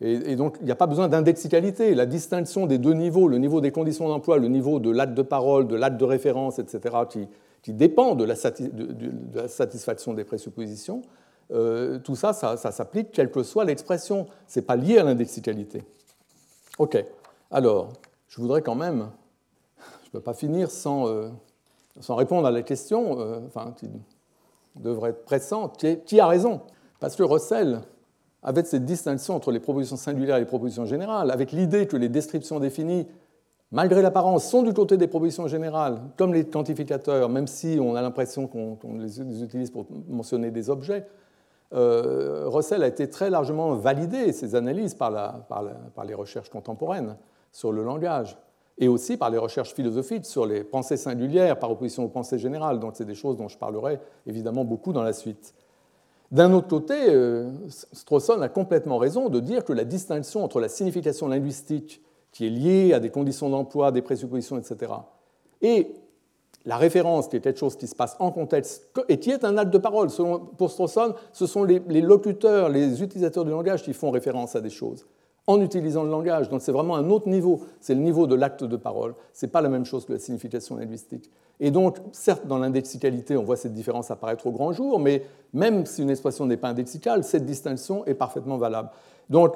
Et, donc, il n'y a pas besoin d'indexicalité. La distinction des deux niveaux, le niveau des conditions d'emploi, le niveau de l'acte de parole, de l'acte de référence, etc., qui, dépend de la, satisfaction des présuppositions, euh, tout ça, ça, s'applique quelle que soit l'expression. Ce n'est pas lié à l'indexicalité. Ok. Alors, je voudrais quand même, je ne peux pas finir sans, euh, sans, répondre à la question, euh, enfin, qui devrait être pressante, qui, a raison? Parce que Russell, avec cette distinction entre les propositions singulières et les propositions générales, avec l'idée que les descriptions définies, malgré l'apparence, sont du côté des propositions générales, comme les quantificateurs, même si on a l'impression qu'on les utilise pour mentionner des objets, euh, Russell a été très largement validé, ses analyses, par, les recherches contemporaines sur le langage, et aussi par les recherches philosophiques sur les pensées singulières par opposition aux pensées générales. Donc c'est des choses dont je parlerai évidemment beaucoup dans la suite. D'un autre côté, euh, Strawson a complètement raison de dire que la distinction entre la signification linguistique, qui est liée à des conditions d'emploi, des présuppositions, etc., et la référence, qui est quelque chose qui se passe en contexte et qui est un acte de parole. pour Strawson, ce sont les, locuteurs, les utilisateurs du langage qui font référence à des choses en utilisant le langage. Donc c'est vraiment un autre niveau, c'est le niveau de l'acte de parole. Ce n'est pas la même chose que la signification linguistique. Et donc, certes, dans l'indexicalité, on voit cette différence apparaître au grand jour, mais même si une expression n'est pas indexicale, cette distinction est parfaitement valable. Donc,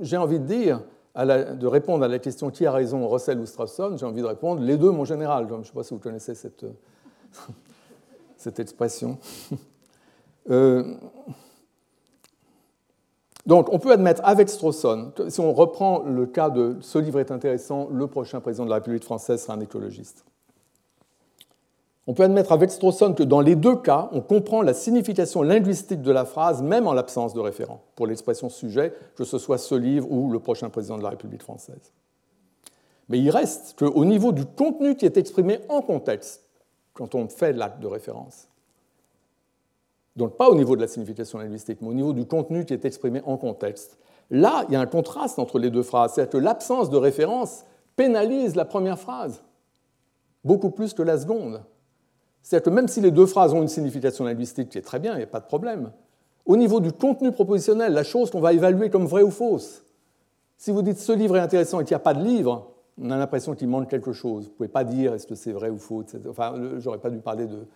j'ai envie de dire, de répondre à la question qui a raison, Russell ou Strawson, j'ai envie de répondre les deux, mon général. Je ne sais pas si vous connaissez cette, cette expression. Euh, donc, on peut admettre avec Strawson, si on reprend le cas de ce livre est intéressant, le prochain président de la République française sera un écologiste. On peut admettre avec Strawson que dans les deux cas, on comprend la signification linguistique de la phrase, même en l'absence de référent, pour l'expression sujet, que ce soit ce livre ou le prochain président de la République française. Mais il reste qu'au niveau du contenu qui est exprimé en contexte, quand on fait l'acte de référence, donc pas au niveau de la signification linguistique, mais au niveau du contenu qui est exprimé en contexte, là, il y a un contraste entre les deux phrases. C'est-à-dire que l'absence de référence pénalise la première phrase, beaucoup plus que la seconde. C'est-à-dire que même si les deux phrases ont une signification linguistique qui est très bien, il n'y a pas de problème, au niveau du contenu propositionnel, la chose qu'on va évaluer comme vraie ou fausse, si vous dites ce livre est intéressant et qu'il n'y a pas de livre, on a l'impression qu'il manque quelque chose. Vous ne pouvez pas dire est-ce que c'est vrai ou faux. Enfin, j'aurais pas dû parler de,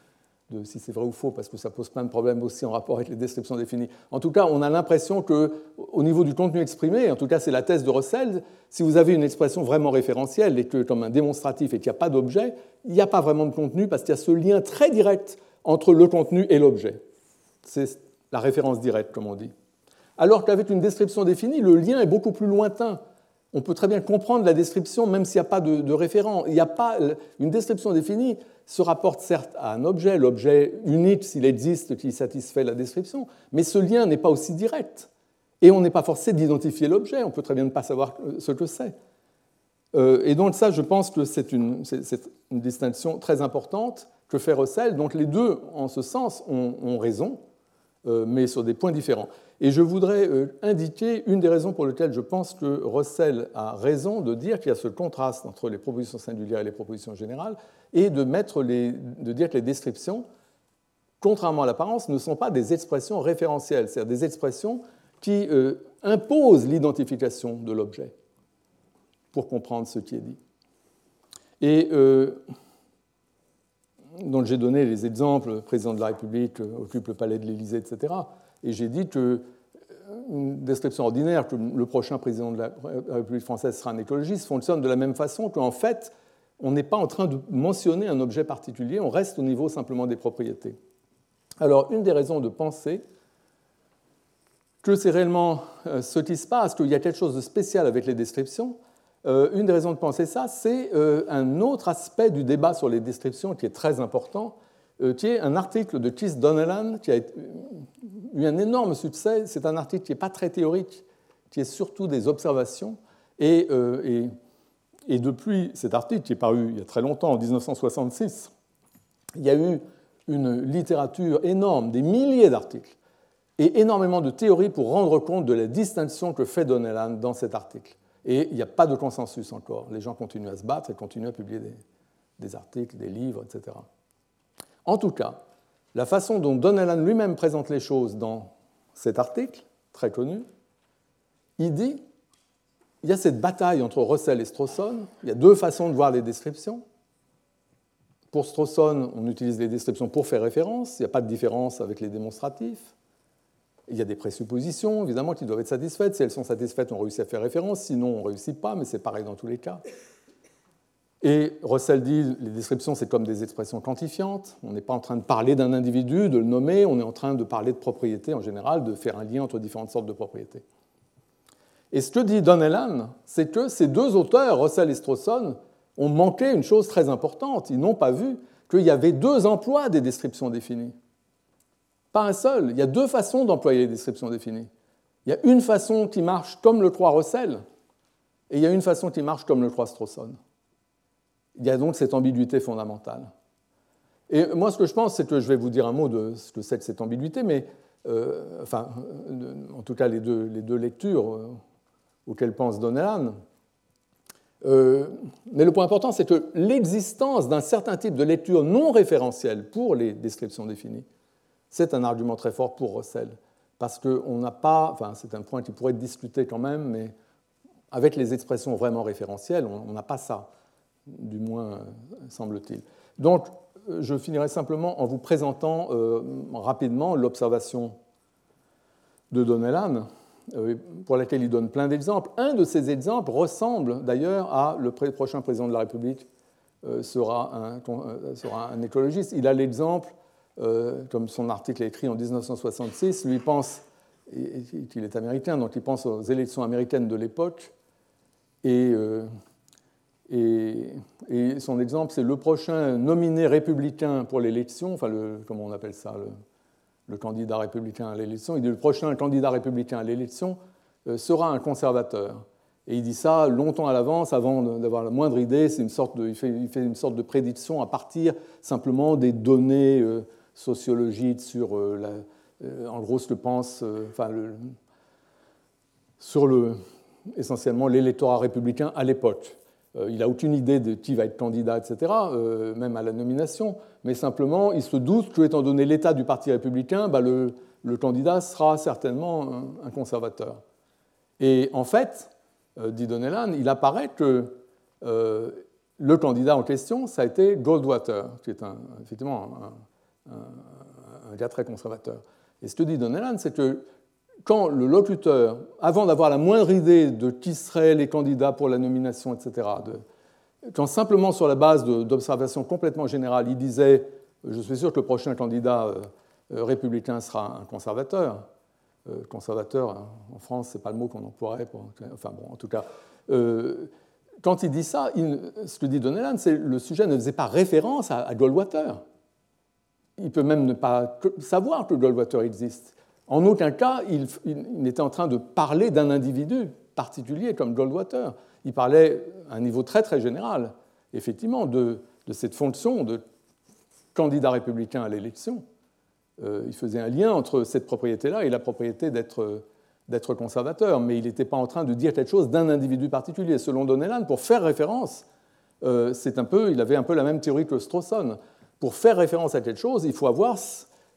si c'est vrai ou faux, parce que ça pose plein de problèmes aussi en rapport avec les descriptions définies. En tout cas, on a l'impression qu'au niveau du contenu exprimé, en tout cas c'est la thèse de Russell, si vous avez une expression vraiment référentielle et que comme un démonstratif et qu'il n'y a pas d'objet, il n'y a pas vraiment de contenu parce qu'il y a ce lien très direct entre le contenu et l'objet. C'est la référence directe, comme on dit. Alors qu'avec une description définie, le lien est beaucoup plus lointain. On peut très bien comprendre la description même s'il n'y a pas de, de référent. Il n'y a pas une description définie se rapporte certes à un objet, l'objet unique s'il existe qui satisfait la description, mais ce lien n'est pas aussi direct. Et on n'est pas forcé d'identifier l'objet, on peut très bien ne pas savoir ce que c'est. Euh, et donc ça, je pense que c'est une, distinction très importante que fait Russell. Donc les deux, en ce sens, ont raison. Euh, mais sur des points différents. Et je voudrais euh, indiquer une des raisons pour lesquelles je pense que Russell a raison de dire qu'il y a ce contraste entre les propositions singulières et les propositions générales, et de, dire que les descriptions, contrairement à l'apparence, ne sont pas des expressions référentielles, c'est-à-dire des expressions qui euh, imposent l'identification de l'objet pour comprendre ce qui est dit. Et dont j'ai donné les exemples, le président de la République euh, occupe le palais de l'Élysée, etc. Et j'ai dit que euh, une description ordinaire que le prochain président de la République française sera un écologiste fonctionne de la même façon qu'en fait, on n'est pas en train de mentionner un objet particulier, on reste au niveau simplement des propriétés. Alors, une des raisons de penser que c'est réellement euh, ce qui se passe, qu'il y a quelque chose de spécial avec les descriptions, euh, une des raisons de penser ça, c'est un autre aspect du débat sur les descriptions qui est très important, qui est un article de Keith Donnellan qui a eu un énorme succès. C'est un article qui n'est pas très théorique, qui est surtout des observations. Et, et, depuis cet article, qui est paru il y a très longtemps, en 1966, il y a eu une littérature énorme, des milliers d'articles, et énormément de théories pour rendre compte de la distinction que fait Donnellan dans cet article. Et il n'y a pas de consensus encore. Les gens continuent à se battre et continuent à publier des, articles, des livres, etc. En tout cas, la façon dont Donnellan lui-même présente les choses dans cet article, très connu, il dit il y a cette bataille entre Russell et Strawson. Il y a deux façons de voir les descriptions. Pour Strawson, on utilise les descriptions pour faire référence. Il n'y a pas de différence avec les démonstratifs. Il y a des présuppositions, évidemment, qui doivent être satisfaites. Si elles sont satisfaites, on réussit à faire référence, sinon on ne réussit pas, mais c'est pareil dans tous les cas. Et Russell dit les descriptions, c'est comme des expressions quantifiantes. On n'est pas en train de parler d'un individu, de le nommer, on est en train de parler de propriétés en général, de faire un lien entre différentes sortes de propriétés. Et ce que dit Donnellan, c'est que ces deux auteurs, Russell et Strawson, ont manqué une chose très importante. Ils n'ont pas vu qu'il y avait deux emplois des descriptions définies. Pas un seul. Il y a deux façons d'employer les descriptions définies. Il y a une façon qui marche comme le croit Russell, et il y a une façon qui marche comme le croit Strawson. Il y a donc cette ambiguïté fondamentale. Et moi, ce que je pense, c'est que je vais vous dire un mot de ce que c'est que cette ambiguïté, mais euh, enfin, en tout cas, les deux, lectures euh, auxquelles pense Donnellan. Euh, mais le point important, c'est que l'existence d'un certain type de lecture non référentielle pour les descriptions définies c'est un argument très fort pour Russell, parce qu'on n'a pas, enfin c'est un point qui pourrait être discuté quand même, mais avec les expressions vraiment référentielles, on n'a pas ça, du moins semble-t-il. Donc je finirai simplement en vous présentant euh, rapidement l'observation de Donnellan, euh, pour laquelle il donne plein d'exemples. Un de ces exemples ressemble d'ailleurs à le prochain président de la République euh, sera, un, sera, un, écologiste. Il a l'exemple euh, comme son article est écrit en 1966, lui pense qu'il est américain, donc il pense aux élections américaines de l'époque. Et, euh, et, son exemple, c'est le prochain nominé républicain pour l'élection, enfin, le, comment on appelle ça, le, candidat républicain à l'élection. Il dit le prochain candidat républicain à l'élection euh, sera un conservateur. Et il dit ça longtemps à l'avance, avant d'avoir la moindre idée. Une sorte de, il, fait, une sorte de prédiction à partir simplement des données sociologie sur, euh, la, euh, en gros, ce que pense, euh, enfin, sur le, essentiellement l'électorat républicain à l'époque. Il n'a aucune idée de qui va être candidat, etc., même à la nomination, mais simplement, il se doute que, étant donné l'état du Parti républicain, bah, le, candidat sera certainement un, conservateur. Et en fait, dit Donnellan, il apparaît que le candidat en question, ça a été Goldwater, qui est effectivement un, un, gars très conservateur. Et ce que dit Donnellan, c'est que quand le locuteur, avant d'avoir la moindre idée de qui seraient les candidats pour la nomination, etc., quand simplement sur la base d'observations complètement générales, il disait Je suis sûr que le prochain candidat euh, euh, républicain sera un conservateur, euh, conservateur hein, en France, ce n'est pas le mot qu'on emploierait. Enfin bon, en tout cas. quand il dit ça, ce que dit Donnellan, c'est le sujet ne faisait pas référence à, Goldwater. Il peut même ne pas savoir que Goldwater existe. En aucun cas, il, n'était en train de parler d'un individu particulier comme Goldwater. Il parlait à un niveau très très général, effectivement, de, cette fonction de candidat républicain à l'élection. Euh, il faisait un lien entre cette propriété-là et la propriété d'être conservateur, mais il n'était pas en train de dire quelque chose d'un individu particulier. Selon Donnellan, pour faire référence, euh, c'est un peu, il avait un peu la même théorie que Strawson. Pour faire référence à quelque chose, il faut avoir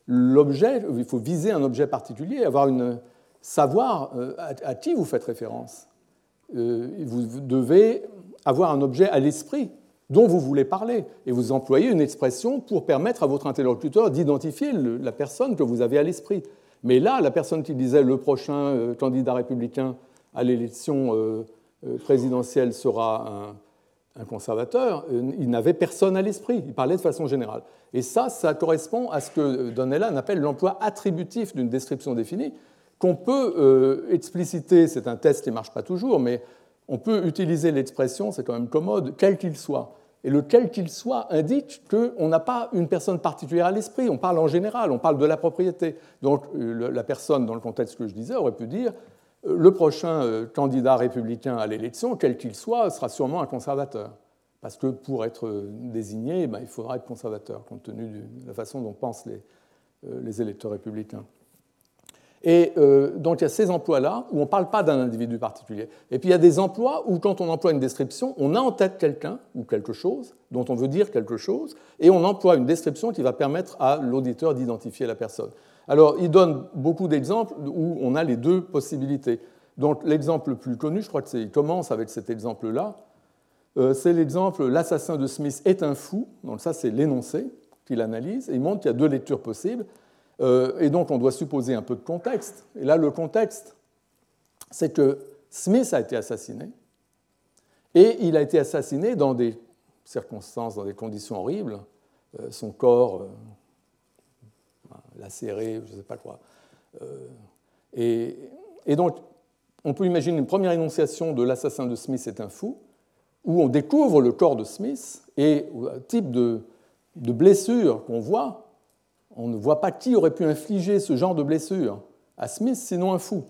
l'objet, il faut viser un objet particulier, avoir une, savoir euh, à, qui vous faites référence. vous devez avoir un objet à l'esprit dont vous voulez parler, et vous employez une expression pour permettre à votre interlocuteur d'identifier la personne que vous avez à l'esprit. Mais là, la personne qui disait le prochain euh, candidat républicain à l'élection euh, euh, présidentielle sera un, conservateur, il n'avait personne à l'esprit, il parlait de façon générale. Et ça, ça correspond à ce que Donnellan appelle l'emploi attributif d'une description définie, qu'on peut expliciter, c'est un test qui ne marche pas toujours, mais on peut utiliser l'expression, c'est quand même commode, quel qu'il soit. Et le quel qu'il soit indique qu'on n'a pas une personne particulière à l'esprit, on parle en général, on parle de la propriété. Donc euh, la personne, dans le contexte que je disais, aurait pu dire euh, le prochain euh, candidat républicain à l'élection, quel qu'il soit, sera sûrement un conservateur. Parce que pour être désigné, ben, il faudra être conservateur, compte tenu de la façon dont pensent les électeurs républicains. Et euh, donc il y a ces emplois-là où on ne parle pas d'un individu particulier. Et puis il y a des emplois où quand on emploie une description, on a en tête quelqu'un ou quelque chose dont on veut dire quelque chose, et on emploie une description qui va permettre à l'auditeur d'identifier la personne. Alors il donne beaucoup d'exemples où on a les deux possibilités. Donc l'exemple le plus connu, je crois qu'il commence avec cet exemple-là, euh, c'est l'exemple l'assassin de Smith est un fou. Donc ça c'est l'énoncé qu'il analyse, et il montre qu'il y a deux lectures possibles. Euh, et donc on doit supposer un peu de contexte. Et là, le contexte, c'est que Smith a été assassiné, et il a été assassiné dans des circonstances, dans des conditions horribles, euh, son corps lacéré, je ne sais pas quoi. Et, donc, on peut imaginer une première énonciation de l'assassin de Smith est un fou, où on découvre le corps de Smith et un type de, de blessure qu'on voit on ne voit pas qui aurait pu infliger ce genre de blessure à Smith, sinon un fou.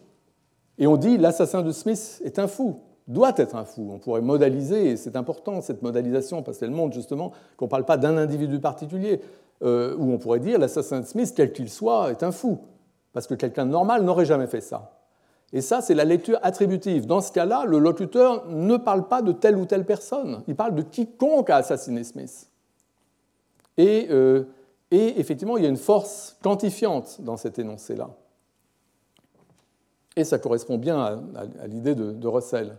Et on dit l'assassin de Smith est un fou, doit être un fou. On pourrait modaliser, et c'est important cette modalisation, parce qu'elle montre justement qu'on ne parle pas d'un individu particulier, euh, où on pourrait dire l'assassin de Smith, quel qu'il soit, est un fou, parce que quelqu'un de normal n'aurait jamais fait ça. Et ça, c'est la lecture attributive. Dans ce cas-là, le locuteur ne parle pas de telle ou telle personne, il parle de quiconque a assassiné Smith. Et euh, effectivement, il y a une force quantifiante dans cet énoncé-là. Et ça correspond bien à, l'idée de, Russell.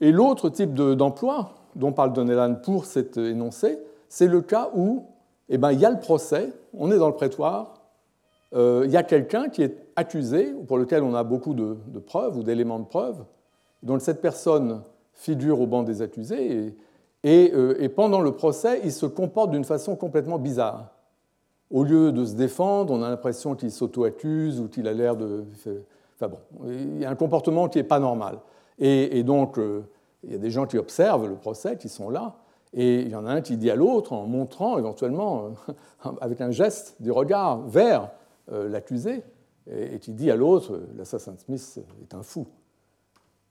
Et l'autre type d'emploi dont parle Donnellan pour cet énoncé, c'est le cas où eh ben, il y a le procès, on est dans le prétoire, euh, il y a quelqu'un qui est accusé, pour lequel on a beaucoup de, preuves ou d'éléments de preuves, dont cette personne figure au banc des accusés, et, euh, et, pendant le procès, il se comporte d'une façon complètement bizarre. Au lieu de se défendre, on a l'impression qu'il s'auto-accuse ou qu'il a l'air de... Enfin bon, il y a un comportement qui n'est pas normal. Et, donc, euh, il y a des gens qui observent le procès, qui sont là, et il y en a un qui dit à l'autre, en montrant éventuellement, euh, avec un geste du regard vers l'accusé, et qui dit à l'autre, l'assassin Smith est un fou.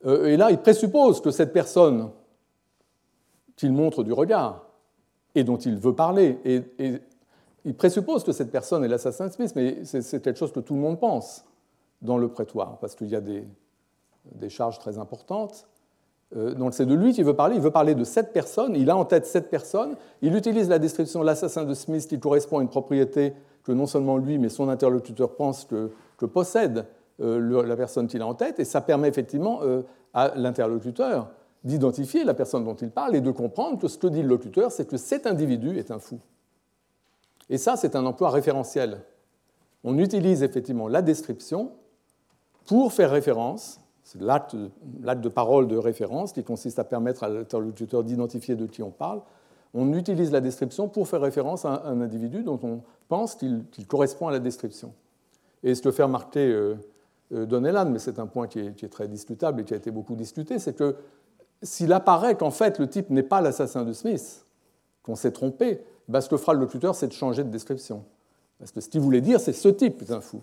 Et là, il présuppose que cette personne qu'il montre du regard et dont il veut parler. Et, il présuppose que cette personne est l'assassin Smith, mais c'est quelque chose que tout le monde pense dans le prétoire, parce qu'il y a des, charges très importantes. Euh, donc c'est de lui qu'il veut parler, il veut parler de cette personne, il a en tête cette personne, il utilise la description de l'assassin de Smith qui correspond à une propriété que non seulement lui, mais son interlocuteur pense que, possède euh, la personne qu'il a en tête, et ça permet effectivement euh, à l'interlocuteur d'identifier la personne dont il parle et de comprendre que ce que dit le locuteur, c'est que cet individu est un fou. Et ça, c'est un emploi référentiel. On utilise effectivement la description pour faire référence, c'est l'acte de parole de référence qui consiste à permettre à l'interlocuteur d'identifier de qui on parle. On utilise la description pour faire référence à un individu dont on pense qu'il correspond à la description. Et ce que fait remarquer euh, euh, Donnellan, mais c'est un point qui est, très discutable et qui a été beaucoup discuté, c'est que s'il apparaît qu'en fait le type n'est pas l'assassin de Smith, qu'on s'est trompé, ben, ce que fera le locuteur, c'est de changer de description. Parce que ce qu'il voulait dire, c'est ce type est un fou.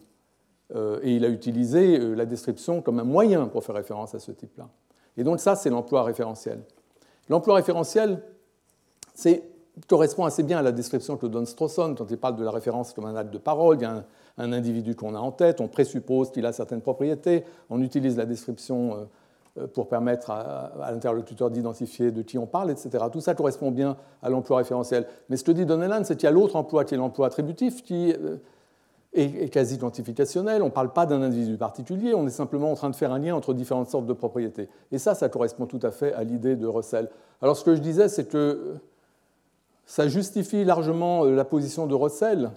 Euh, et il a utilisé euh, la description comme un moyen pour faire référence à ce type-là. Et donc ça, c'est l'emploi référentiel. L'emploi référentiel correspond assez bien à la description que donne Strawson quand il parle de la référence comme un acte de parole. Il y a un, individu qu'on a en tête, on présuppose qu'il a certaines propriétés, on utilise la description euh, pour permettre à, l'interlocuteur d'identifier de qui on parle, etc. Tout ça correspond bien à l'emploi référentiel. Mais ce que dit Donnellan, c'est qu'il y a l'autre emploi qui est l'emploi attributif, qui est, quasi quantificationnel. On ne parle pas d'un individu particulier, on est simplement en train de faire un lien entre différentes sortes de propriétés. Et ça, ça correspond tout à fait à l'idée de Russell. Alors ce que je disais, c'est que ça justifie largement euh, la position de Russell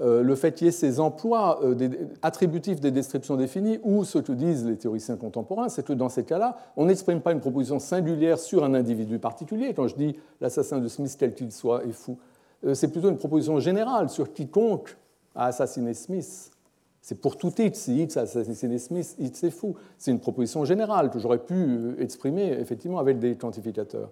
euh, le fait qu'il y ait ces emplois euh, attributifs des descriptions définies, ou ce que disent les théoriciens contemporains, c'est que dans ces cas-là, on n'exprime pas une proposition singulière sur un individu particulier. Quand je dis l'assassin de Smith, quel qu'il soit, est fou, c'est plutôt une proposition générale sur quiconque a assassiné Smith. C'est pour tout Hitz. Si Hitz a assassiné Smith, Hitz est fou. C'est une proposition générale que j'aurais pu exprimer effectivement avec des quantificateurs.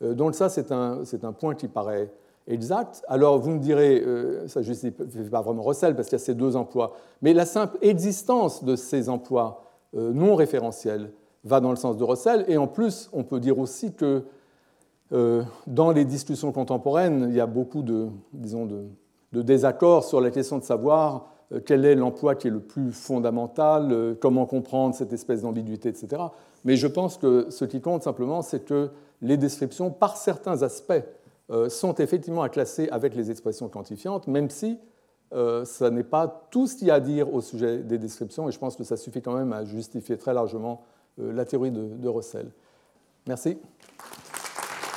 Donc ça, c'est un, point qui paraît exact. Alors vous me direz, euh, ça ne justifie pas vraiment Russell parce qu'il y a ces deux emplois, mais la simple existence de ces emplois euh, non référentiels va dans le sens de Russell, et en plus on peut dire aussi que euh, dans les discussions contemporaines, il y a beaucoup de, disons, de, désaccords sur la question de savoir quel est l'emploi qui est le plus fondamental, comment comprendre cette espèce d'ambiguïté, etc. Mais je pense que ce qui compte simplement, c'est que les descriptions, par certains aspects, euh, sont effectivement à classer avec les expressions quantifiantes, même si euh, ce n'est pas tout ce qu'il y a à dire au sujet des descriptions, et je pense que ça suffit quand même à justifier très largement euh, la théorie de, de Russell. Merci.